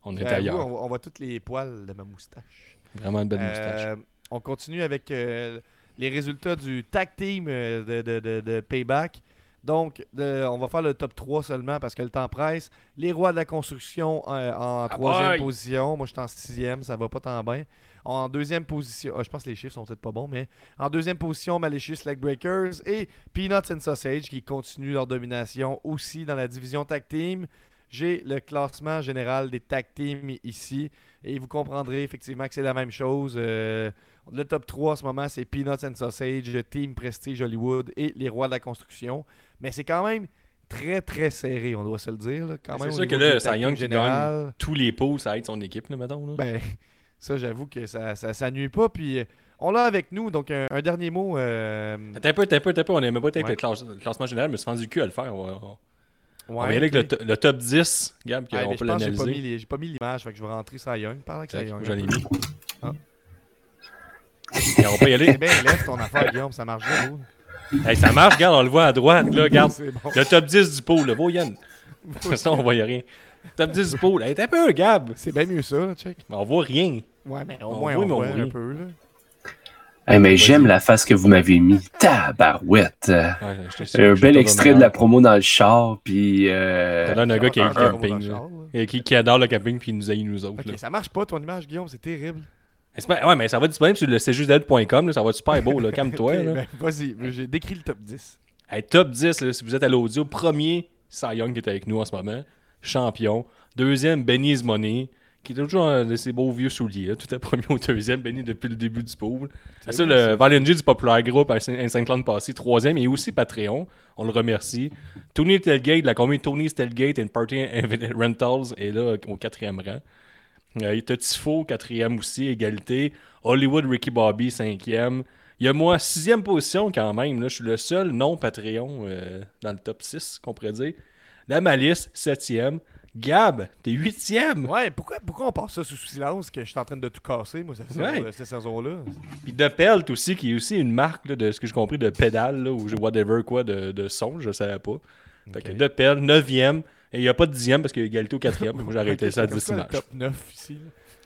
Speaker 2: On est ailleurs.
Speaker 1: On, on voit tous les poils de ma moustache.
Speaker 2: Vraiment une belle moustache.
Speaker 1: Euh, on continue avec euh, les résultats du tag team euh, de, de- de- de Payback. Donc, de- on va faire le top 3 seulement parce que le temps presse. Les rois de la construction euh, en troisième position. Moi, je suis en sixième, ça va pas tant bien. En deuxième position, ah, je pense que les chiffres sont peut-être pas bons, mais en deuxième position, Malicious Leg Breakers et Peanuts and Sausage qui continuent leur domination aussi dans la division tag team. J'ai le classement général des tag teams ici et vous comprendrez effectivement que c'est la même chose. Euh, le top 3 en ce moment, c'est Peanuts and Sausage, Team Prestige Hollywood et les rois de la construction. Mais c'est quand même très très serré, on doit se le dire. là, quand
Speaker 2: C'est sûr que là,
Speaker 1: du
Speaker 2: Cy Young
Speaker 1: général.
Speaker 2: Tous les pools, ça aide son équipe, là, mettons. Là.
Speaker 1: Ben, ça, j'avoue que ça, ça, ça nuit pas. Puis euh, on l'a avec nous. Donc, un, un dernier mot. euh,
Speaker 2: T'as un peu, t'as un peu, t'as un peu. On même pas
Speaker 1: Ouais.
Speaker 2: le, classe- le classement général, mais c'est rendu le cul à le faire. On va, on- on va
Speaker 1: ouais,
Speaker 2: y aller avec le, to- le top 10, Gab,
Speaker 1: Ouais,
Speaker 2: qu'on
Speaker 1: mais
Speaker 2: peut l'analyser.
Speaker 1: j'ai pas mis l'image, fait que je vais rentrer Cy Young. Parle avec Young.
Speaker 2: J'en ai mis.
Speaker 1: Ah.
Speaker 2: Et on peut y aller.
Speaker 1: C'est bien, lève ton affaire, Guillaume, ça marche bien.
Speaker 2: Hey, ça marche, regarde, on le voit à droite, là, regarde. (laughs)
Speaker 1: Bon.
Speaker 2: Le top 10 du pool, là, va Yann. De toute façon, on voit rien. Top 10 du pool. Hey, t'es un peu, Gab.
Speaker 1: C'est bien mieux ça, check.
Speaker 2: Mais on voit rien.
Speaker 1: Ouais, mais au
Speaker 2: On
Speaker 1: moins,
Speaker 2: voit,
Speaker 1: on
Speaker 2: mais on
Speaker 1: voit
Speaker 2: voit
Speaker 1: un
Speaker 2: rien.
Speaker 1: peu, là.
Speaker 6: Hey, mais j'aime la face que vous m'avez mis. Tabarouette.
Speaker 2: Ouais,
Speaker 6: Un bel extrait de la promo dans le char, puis... euh,
Speaker 2: donne un gars qui aime
Speaker 1: Un-
Speaker 2: le camping. là. Et qui, qui adore le camping puis il nous haït nous autres.
Speaker 1: Ok,
Speaker 2: là.
Speaker 1: ça marche pas ton image, Guillaume, c'est terrible.
Speaker 2: Ouais, mais ça va être disponible sur le cjusdel.com. Ça va être super beau. là. (laughs) Calme-toi. Là.
Speaker 1: ben, Vas-y, j'ai décrit le top 10.
Speaker 2: Hey, top 10, là, si vous êtes à l'audio, premier, Cy Young qui est avec nous en ce moment, champion. Deuxième, Benny's Money, qui est toujours un de ses beaux vieux souliers. là. Tout est premier au deuxième, Benny depuis le début du. C'est ça, le Valenji du Populaire Group, un Saint-Claude passé, troisième, et aussi Patreon. On le remercie. Tony Telgate, la compagnie Tony's Telgate and Party Rentals est là au quatrième rang. Euh, il y a Tifo, quatrième aussi, égalité. Hollywood Ricky Bobby, cinquième. Il y a moi, sixième position quand même. Là, je suis le seul non Patreon euh, dans le top 6, qu'on pourrait dire. La Malice, septième. Gab, t'es huitième.
Speaker 1: Ouais, pourquoi, pourquoi on passe ça sous silence que je suis en train de tout casser, moi, cette,
Speaker 2: Ouais.
Speaker 1: saison- cette saison-là?
Speaker 2: Puis De Pelt aussi, qui est aussi une marque là, de ce que j'ai compris de pédale là, ou whatever quoi de, de son, je savais pas. Fait que. De Pelt, neuvième. Et il n'y a pas de dixième parce qu'il y a égalité au quatrième. Moi j'ai (laughs) arrêté ça à
Speaker 1: c'est
Speaker 2: 10
Speaker 1: quoi le
Speaker 2: images.
Speaker 1: top 9 ici.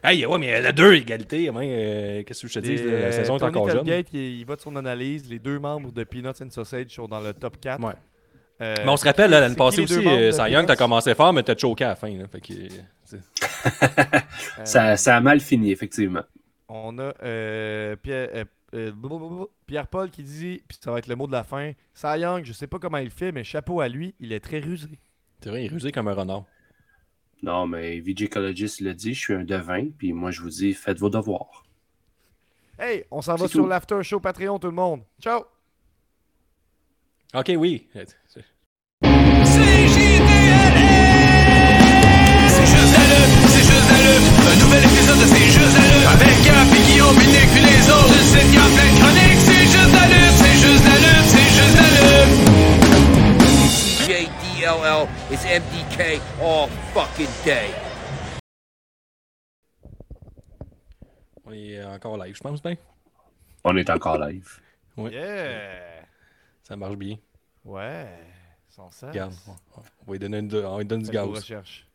Speaker 2: Hey, ouais, mais il y en a deux égalités. hein, euh, Qu'est-ce que je te dis? La
Speaker 1: euh,
Speaker 2: saison est encore jeune.
Speaker 1: Il, il va de son analyse. Les deux membres de Peanuts and Sausage sont dans le top 4.
Speaker 2: Ouais.
Speaker 1: Euh,
Speaker 2: Mais on se rappelle, là, l'année passée aussi, euh, Cy Young, t'as commencé fort, mais t'as choqué à la fin. Là, fait que, c'est- (laughs)
Speaker 6: Ça, ça a mal fini, effectivement.
Speaker 1: On a euh, Pierre, euh, euh, Pierre-Paul qui dit, puis ça va être le mot de la fin, Cy Young, je sais pas comment il fait, mais chapeau à lui, il est très rusé.
Speaker 2: c'est vrai, il est rusé comme un renard.
Speaker 6: Non, mais VJ Ecologist l'a dit, je suis un devin, puis moi je vous dis, faites vos devoirs.
Speaker 1: Hey, on s'en va sur l'after show Patreon, tout le monde. Ciao!
Speaker 2: Ok, oui.
Speaker 3: C'est juste la lutte, c'est juste la lutte. Un nouvel épisode de C'est juste la lutte. Avec Gap et Guillaume, puis Nick, puis les autres. Sur le site, y a plein de chroniques. C'est juste la lutte, c'est juste la lutte, c'est juste la lutte.
Speaker 4: CJDLL is MDK all fucking day.
Speaker 2: On est encore live, je pense bien. (laughs)
Speaker 6: On est encore live.
Speaker 2: Oui.
Speaker 1: Yeah!
Speaker 2: Ça marche bien.
Speaker 1: Ouais, sans ça.
Speaker 2: Regarde, on on va lui donner, une- on lui donne du gaz.
Speaker 1: recherches.